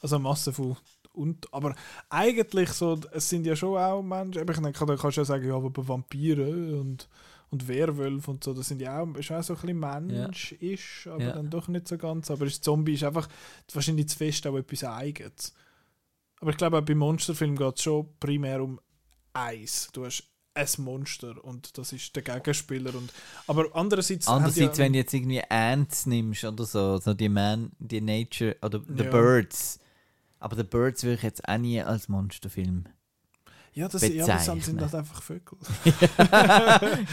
Also eine Masse von. Und, aber eigentlich so, es sind ja schon auch Menschen. Ich denke, da kannst du ja sagen, ja, aber Vampire und, und Werwölfe und so, das sind ja auch, ist auch so ein bisschen Mensch-isch, aber Ja. dann doch nicht so ganz. Aber ist Zombie ist einfach wahrscheinlich zu fest auch etwas Eigenes. Aber ich glaube, auch bei Monsterfilmen geht es schon primär um eins. Du hast ein Monster und das ist der Gegenspieler. Und, aber andererseits. Andererseits, ja- wenn du jetzt irgendwie Ants nimmst oder so, so die Man, die Nature oder The Ja. Birds. Aber The Birds würde ich jetzt auch nie als Monsterfilm. Ja, das, ja, das sind das einfach Vögel.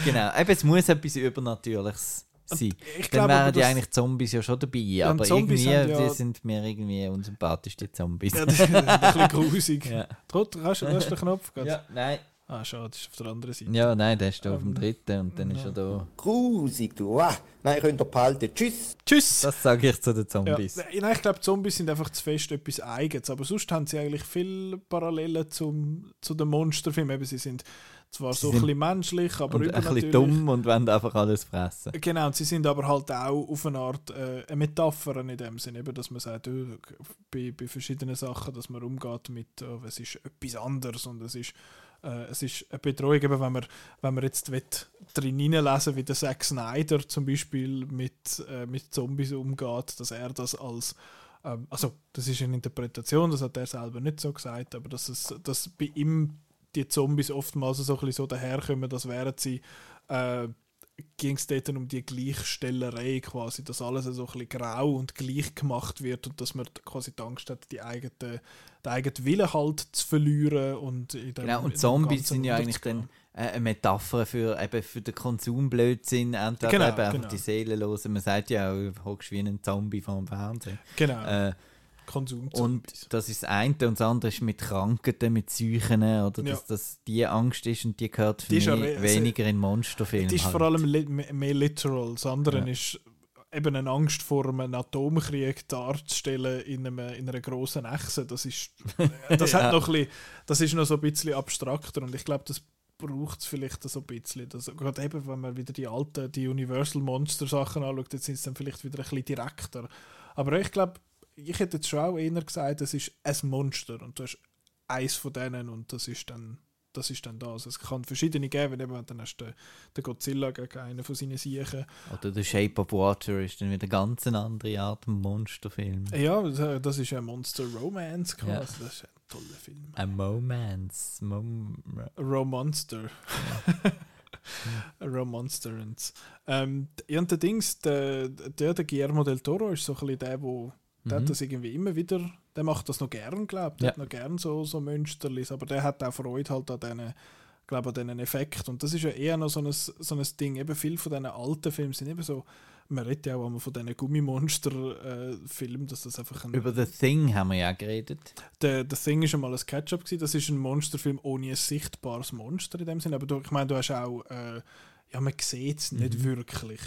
genau. Eben, es muss etwas Übernatürliches sein. Ich Dann glaube, aber wären die eigentlich Zombies ja schon dabei. Ja, aber Zombies irgendwie ja- sind mir irgendwie unsympathisch, die Zombies. Ja, das ist ein bisschen grusig. ja. Trot, hast du den Knopf? Geht's? ja, nein. Ah, schade, das ist auf der anderen Seite. Ja, nein, der ist da auf dem Ähm, dritten und dann ist er da. Grusig, du. Ah, nein, könnt ihr behalten. Tschüss. Tschüss! Das sage ich zu den ja. Zombies. Nein, ich glaube, Zombies sind einfach zu fest etwas Eigenes. Aber sonst haben sie eigentlich viele Parallelen zum, zu den Monsterfilmen. Eben, sie sind zwar so ein bisschen menschlich, aber und ein bisschen dumm und wollen einfach alles fressen. Genau, und sie sind aber halt auch auf eine Art äh, eine Metapher in dem Sinne, eben, dass man sagt, äh, bei, bei verschiedenen Sachen, dass man umgeht mit, äh, es ist etwas anderes und es ist, äh, es ist eine Betreuung, wenn man, wenn man jetzt will, drin hineinlesen wie der Zack Snyder zum Beispiel mit, äh, mit Zombies umgeht, dass er das als ähm, also das ist eine Interpretation, das hat er selber nicht so gesagt, aber dass, es, dass bei ihm die Zombies oftmals so ein so daherkommen, dass wären sie äh, ging es dort um die Gleichstellerei quasi, dass alles so ein bisschen grau und gleich gemacht wird und dass man quasi die Angst hat, die eigene, den eigenen Willen halt zu verlieren und dem, Genau, und Zombies sind ja eigentlich dann äh, eine Metapher für, eben für den Konsumblödsinn. Entweder Genau, eben einfach genau. die Seele los. Man sagt ja auch, hockst wie ein Zombie vor dem Fernsehen. Genau, Äh, Konsum und das ist das eine und das andere ist mit Krankheiten, mit Seuchen oder Ja. dass das die Angst ist und die gehört für Die mich weniger in Monsterfilmen. Das ist halt. vor allem li mehr mehr literal. Das andere Ja. ist eben eine Angst vor einem Atomkrieg darzustellen in, einem, in einer grossen Echse. Das ist, das Ja. hat noch ein bisschen, das ist noch so ein bisschen abstrakter und ich glaube, das braucht es vielleicht so ein bisschen. Das, gerade eben, wenn man wieder die alten, die Universal Monster Sachen anschaut, jetzt sind es dann vielleicht wieder ein bisschen direkter. Aber ich glaube, ich hätte jetzt schon auch eher gesagt, es ist ein Monster und du hast eins von denen und das ist dann das ist dann das. Es kann verschiedene geben, eben, dann hast du den, den Godzilla gegen einen von seinen Siechen. Oder The Shape of Water ist dann wieder ganz eine andere Art Monsterfilm. Ja, das- das ist ein Monster Romance quasi. Ja. Das ist ein toller Film. A Momance. Mom Romonster. A Romonsterance. Ähm, ja, und der Dings, der, der, der Guillermo del Toro ist so ein bisschen der, wo der hat Mhm. das irgendwie immer wieder, der macht das noch gern, glaube ich. Der Ja. hat noch gern so, so Münsterlis, aber der hat auch Freude halt an diesen, glaube an diesen Effekt. Und das ist ja eher noch so ein, so ein Ding. Eben viele von diesen alten Filmen sind eben so, man redet ja auch immer von diesen Gummimonster-Filmen, dass das einfach ein. Über The Thing haben wir ja geredet. Der, The Thing ist einmal ein Catch-up gewesen. Das ist ein Monsterfilm ohne ein sichtbares Monster in dem Sinne. Aber du, ich meine, du hast auch, äh, ja, man sieht es nicht Mhm. wirklich.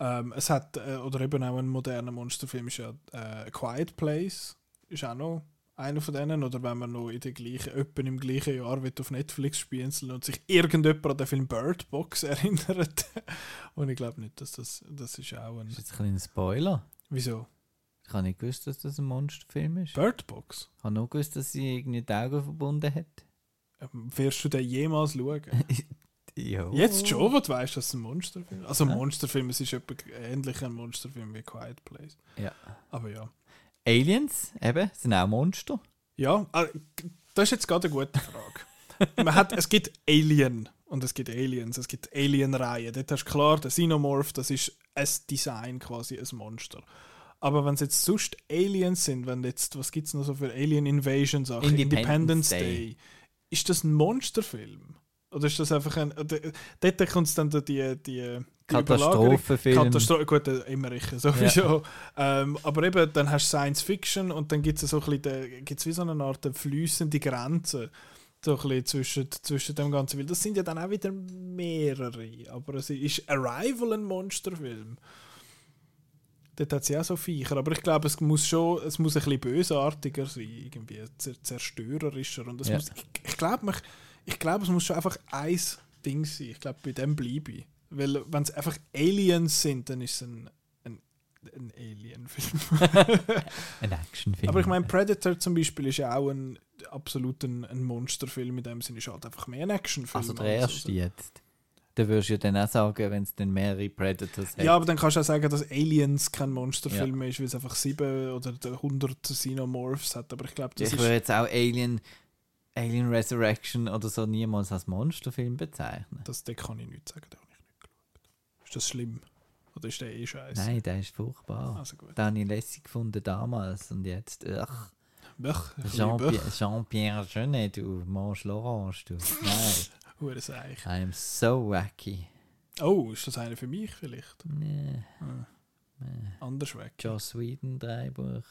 Ähm, es hat, äh, oder eben auch ein moderner Monsterfilm ist ja äh, Quiet Place. Ist auch noch einer von denen, oder wenn man noch in der gleichen, etwa im gleichen Jahr wird auf Netflix spielen und sich irgendjemand an den Film Bird Box erinnert. und ich glaube nicht, dass das, das ist auch ein... Das ist jetzt ein kleiner Spoiler. Wieso? Ich habe nicht gewusst, dass das ein Monsterfilm ist. Bird Box? Ich habe nur gewusst, dass sie irgendwie die Augen verbunden hat. Ähm, Wirst du den jemals schauen? Ja. Jetzt schon, wo du weißt, dass es ein Monsterfilm ist. Also ein Ja. Monsterfilm, es ist ähnlich ein Monsterfilm wie Quiet Place. Ja. Aber ja. Aliens, eben, sind auch Monster. Ja, äh, das ist jetzt gerade eine gute Frage. Man hat, es gibt Alien und es gibt Aliens, es gibt Alien-Reihen. Dort hast du klar, der Xenomorph, das ist ein Design quasi, ein Monster. Aber wenn es jetzt sonst Aliens sind, wenn jetzt, was gibt es noch so für Alien Invasion Sachen? Independence Day. Ist das ein Monsterfilm? Oder ist das einfach ein. Dort kommt es dann die, die, die Katastrophenfilm. Katastrophe, gut, äh, immer ich, sowieso. Ähm, aber eben, dann hast du Science Fiction und dann gibt es so ein bisschen, de- gibt's wie so eine Art fließende Grenze so ein bisschen zwischen, zwischen dem Ganzen. Weil das sind ja dann auch wieder mehrere. Aber es ist Arrival ein Monsterfilm. Dort hat sie auch so Viecher. Aber ich glaube, es muss schon, es muss ein bisschen bösartiger sein, irgendwie zer zerstörerischer. Und es Ja. muss, ich, ich glaube, mich- ich glaube, es muss schon einfach ein Ding sein. Ich glaube, bei dem bleibe ich. Weil, wenn es einfach Aliens sind, dann ist es ein, ein, ein Alien-Film. Ein Actionfilm. Aber ich meine, Predator zum Beispiel ist ja auch ein absolut ein, ein Monsterfilm. In dem Sinne ist halt einfach mehr ein Actionfilm. Also der erste jetzt. Da würdest du ja dann auch sagen, wenn es dann mehrere Predators hat. Ja, aber dann kannst du auch sagen, dass Aliens kein Monsterfilm mehr ist, weil es einfach sieben oder 100 Xenomorphs hat. Aber ich glaube, das ich ist... würde jetzt auch Alien, Alien Resurrection oder so niemals als Monsterfilm bezeichnen. Das, das kann ich nicht sagen, den habe ich nicht geschaut. Ist das schlimm? Oder ist der eh scheiße? Nein, der ist furchtbar. Also gut. Den habe ich lässig gefunden damals und jetzt, ach, Jean-Pierre. Jean-Pierre Jeunet, du manges l'orange, du. Nein, Hure Seich. I am so wacky. Oh, ist das einer für mich vielleicht? Nee, Anders weg. Joss Whedon Dreibuch.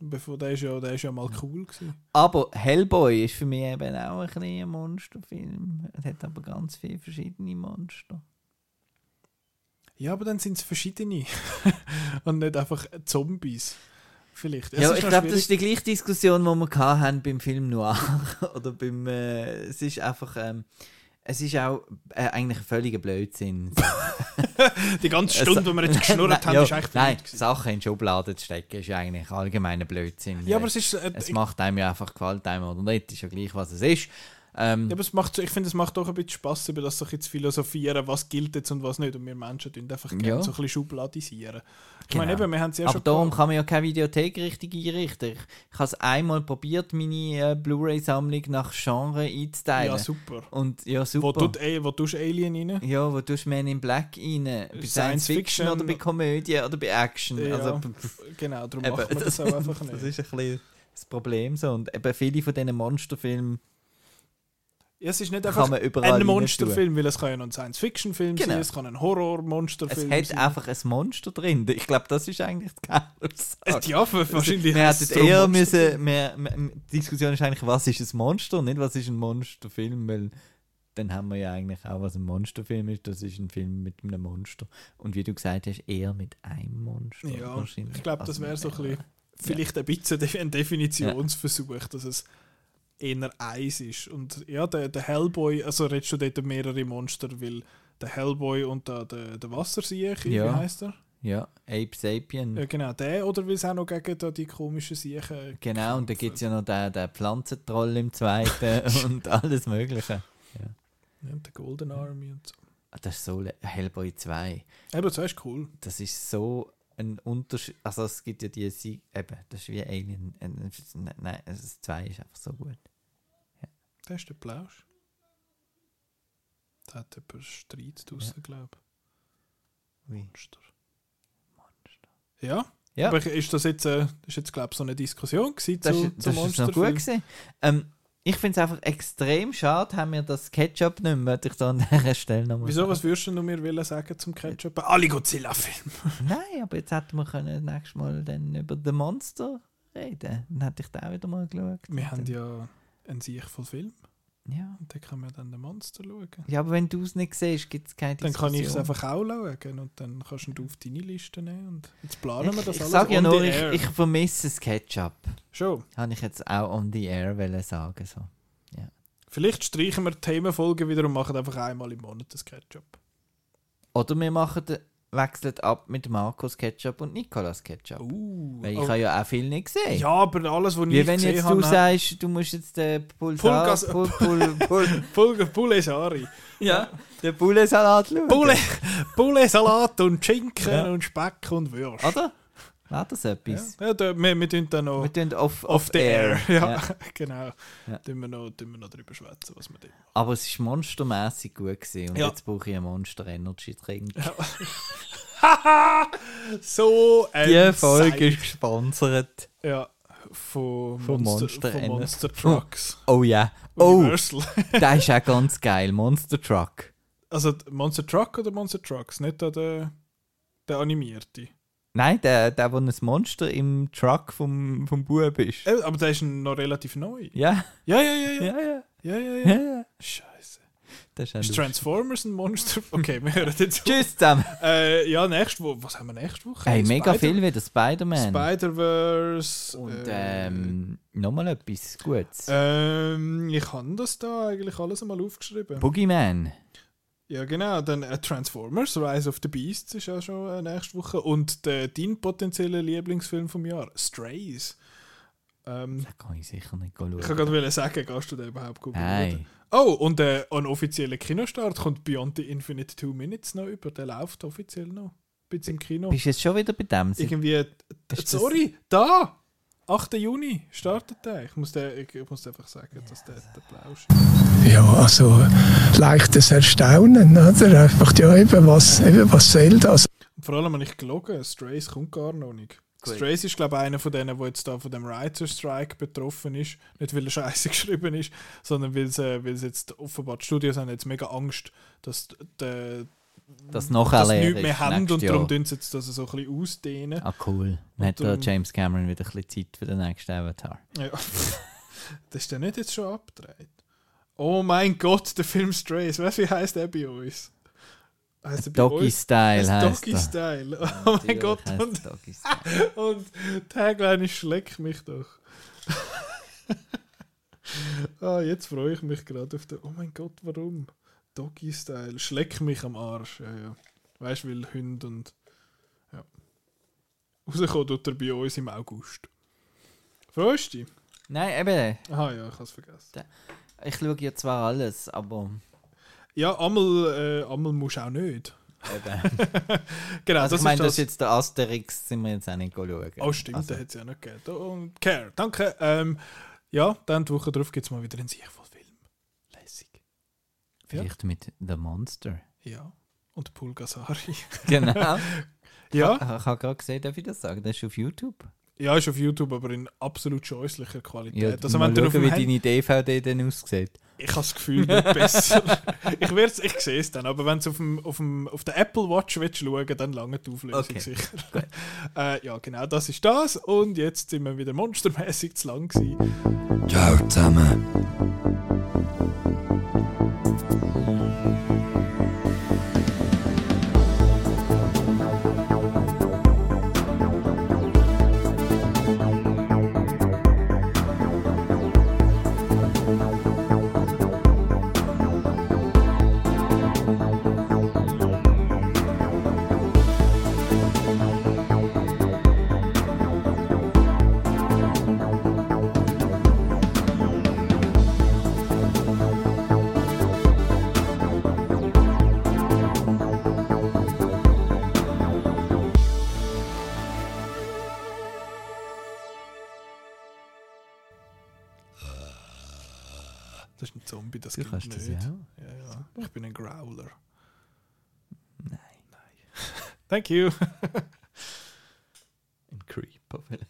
Bevor, der ist ja, der ist ja mal cool gewesen. Aber Hellboy ist für mich eben auch ein ein Monsterfilm. Es hat aber ganz viele verschiedene Monster. Ja, aber dann sind es verschiedene. Und nicht einfach Zombies. Vielleicht. Es ja, ich glaube, das ist die gleiche Diskussion, die wir haben beim Film Noir. Oder beim. Äh, es ist einfach. Ähm, es ist auch äh, eigentlich ein völliger Blödsinn. Die ganze Stunde, die wir jetzt geschnurrt haben, ja, ist eigentlich Nein. Sachen in Schubladen zu stecken ist eigentlich allgemeiner Blödsinn. Ja, aber es ist. Äh, es macht einem ja einfach gefällt einem oder nicht, ist ja gleich, was es ist. Ähm, ja, aber es macht, ich finde, es macht doch ein bisschen Spaß, über das so zu philosophieren, was gilt jetzt und was nicht. Und wir Menschen tun einfach gerne Ja. so ein bisschen schubladisieren. Ich Genau. meine, eben, wir haben es ja aber schon darum kann man ja keine Videothek richtig einrichten. Ich, ich habe es einmal probiert, meine äh, Blu-ray-Sammlung nach Genre einzuteilen. Ja, super. Und ja, Wo, super. tut, ey, wo tust du Alien rein? Ja, wo tust du Man in Black rein? Bei Science, Science Fiction, Fiction. oder bei Komödie oder bei Action? Ja, Also, genau, darum eben, macht man das auch einfach das nicht. ist ein bisschen das Problem so. Und eben viele von diesen Monsterfilmen es ist nicht einfach ein. Monsterfilm, weil es kann ja noch ein Science-Fiction-Film Genau. sein, es kann ein Es Horror-Monsterfilm hat sein. einfach ein Monster drin. Ich glaube, das ist eigentlich Äh, Kernaussage. Ja, wahrscheinlich Wir hätten es eher müssen, mehr, mehr, die Diskussion ist eigentlich, was ist ein Monster, nicht was ist ein Monsterfilm, weil dann haben wir ja eigentlich auch, was ein Monsterfilm ist, das ist ein Film mit einem Monster. Und wie du gesagt hast, eher mit einem Monster. Ja, wahrscheinlich. ich glaube, das wäre so ein bisschen, vielleicht ein bisschen ein Definitionsversuch, dass es eher eins ist. Und ja, der, der Hellboy, also redest du dort mehrere Monster, weil der Hellboy und der, der, der Wassersiech, wie Ja. heißt er? Ja, Ape Sapien. Ja, genau, der, oder weil es auch noch gegen da die komischen Siechen Genau, und da gibt es ja noch den, den Pflanzentroll im zweiten und alles Mögliche. ja, der Golden Army und so. Ah, Das ist so Hellboy 2. Aber das ist cool. Das ist so ein Unterschied. Also es gibt ja die Sie eben, das ist wie Alien. Nein, das 2 ist einfach so gut. Der ist der Plausch. Da hat jemand Streit draussen, glaube ich. Ui. Monster. Ja, Ja, aber ist das jetzt, äh, ist jetzt glaube ich, so eine Diskussion gewesen das, zu, ist, zu das ist noch gut Monsterfilmen? gewesen. Ähm, ich finde es einfach extrem schade, haben wir das Ketchup nicht mehr, würde ich da an dieser Stelle nochmal Wieso, sagen. was würdest du mir wollen sagen zum Ketchup? Alle Godzilla-Filme. Nein, aber jetzt hätten wir können nächstes Mal dann über The Monster reden. Dann hätte ich da auch wieder mal geschaut. Wir haben ja einen Sieg voll Film. Ja. Und dann kann man dann den Monster schauen. ja, aber wenn du es nicht siehst, gibt es keine Dann kann ich es Diskussion. einfach auch schauen und dann kannst du auf deine Liste nehmen. Und jetzt planen wir Ich, das ich alles sage ja nur, ich, ich vermisse das Ketchup. Schon. Habe ich jetzt auch on the air wollen sagen. So. Vielleicht streichen wir die Themenfolgen wieder und machen einfach einmal im Monat das Ketchup. Oder wir machen den, wechseln ab mit Markus Ketchup und Nikolas Ketchup. Uh, Weil ich oh. habe ja auch viel nicht gesehen. Ja, aber alles, was Wie ich wenn gesehen jetzt habe... du sagst, du musst jetzt den Pulsar, Pulgas- Pul, Pul, Pul, Pul Pulesari. ja, den Pullensalat schauen. Pule, Pulesalat und Schinken Ja. und Speck und Würst. Oder? Wäre das Ja, etwas? ja da, wir, wir tun dann noch Wir tun off, off the air. Ja, Ja. genau. Ja. Tun, wir noch, tun wir noch drüber schwätzen, was wir dort machen. Aber es war monstermäßig gut gewesen und Ja. jetzt brauche ich einen Monster Energy Drink. so ein Die Folge Seid. ist gesponsert. Ja, von, Von Monster, Monster von Monster Trucks. Oh ja. Oh, Universal. der ist auch ganz geil. Monster Truck. Also Monster Truck oder Monster Trucks? Nicht da der, der animierte. Nein, der, der, wo ein Monster im Truck vom, vom Bub ist. Äh, aber der ist noch relativ neu. Ja, Ja, ja, ja, ja. ja, ja. Ja, ja, ja, ja. ja. Scheiße. Das ist, Ist. Transformers ein Monster? Okay, wir hören jetzt. Tschüss zusammen. Äh, ja, nächste Woche. Was haben wir nächste Woche? Hey, mega viel wieder Spider-Man. Spider-Verse. Und äh, ähm, nochmal etwas Gutes. ähm, ich habe das da eigentlich alles einmal aufgeschrieben. Boogeyman. Ja, genau. Dann äh, Transformers, Rise of the Beasts ist ja schon äh, nächste Woche. Und der, dein potenzieller Lieblingsfilm vom Jahr, Strays. Ähm, Da kann ich sicher nicht schauen. ich kann gerade sagen, gehst du den überhaupt gut Nein. Oh, und äh, ein offizieller Kinostart kommt Beyond the Infinite Two Minutes noch über. Der läuft offiziell noch. Bisschen im Kino. Bist du jetzt schon wieder bei dem? Irgendwie. Das- sorry, da! 8. Juni startet der. Ich muss, den, ich, muss einfach sagen, dass der, der Plausch Ja, also leichtes Erstaunen, oder? Einfach, ja, eben, was, eben, was soll das? Und vor allem habe ich gelogen, Strays kommt gar noch nicht. Gut. Strays ist, glaube ich, einer von denen, der jetzt da von dem Writer Strike betroffen ist. Nicht, weil er scheiße geschrieben ist, sondern weil sie, weil sie jetzt offenbar die Studios haben jetzt mega Angst, dass der Das noch dass nichts mehr haben und darum tun sie jetzt das so ein bisschen ausdehnen. Ah, cool. Dann hat darum- James Cameron wieder ein bisschen Zeit für den nächsten Avatar. Ja. das ist der nicht jetzt schon abgedreht. Oh mein Gott, der Film Strays. Weißt du, wie heißt der bei uns? Heißt Doggy? Style Heißt Doggy. Style. Oh mein Gott. Und, und Tagline ist Schleck mich doch. ah, jetzt freue ich mich gerade auf den. Oh mein Gott, warum? Doggy Style. Schleck mich am Arsch. Ja, ja. Weißt du, weil Hund und. Ja. Rauskommen tut er bei uns im August. Freust du dich? Nein, eben. Aha, ja, ich habe es vergessen. Ich schaue ja zwar alles, aber. Ja, einmal, äh, einmal musst du auch nicht. Eben. Genau, Also, das ich meine, das das. ist jetzt der Asterix, sind wir jetzt auch nicht schauen. oh, stimmt, Also, den hat es ja noch gegeben. Und Care, danke. Ähm, ja, dann die Woche drauf gibt es mal wieder einen. Lässig. Vielleicht mit The Monster. Ja. Und Pulgasari. Genau. ja, Ich habe gerade gesehen, darf ich das sagen? Das ist auf YouTube. ja, ist auf YouTube, aber in absolut scheußlicher Qualität. Ja, also, mal wenn du auf schauen, wie deine DVD dann aussieht. ich habe das Gefühl nicht besser. ich, werd's- ich sehe es dann, aber wenn du auf, dem, auf, dem, auf der Apple Watch willst schauen dann lange die Auflösung Okay, sicher. äh, ja, genau, das ist das. Und jetzt sind wir wieder monstermäßig zu lang gewesen. Ciao zusammen. Thank you. and creep of it.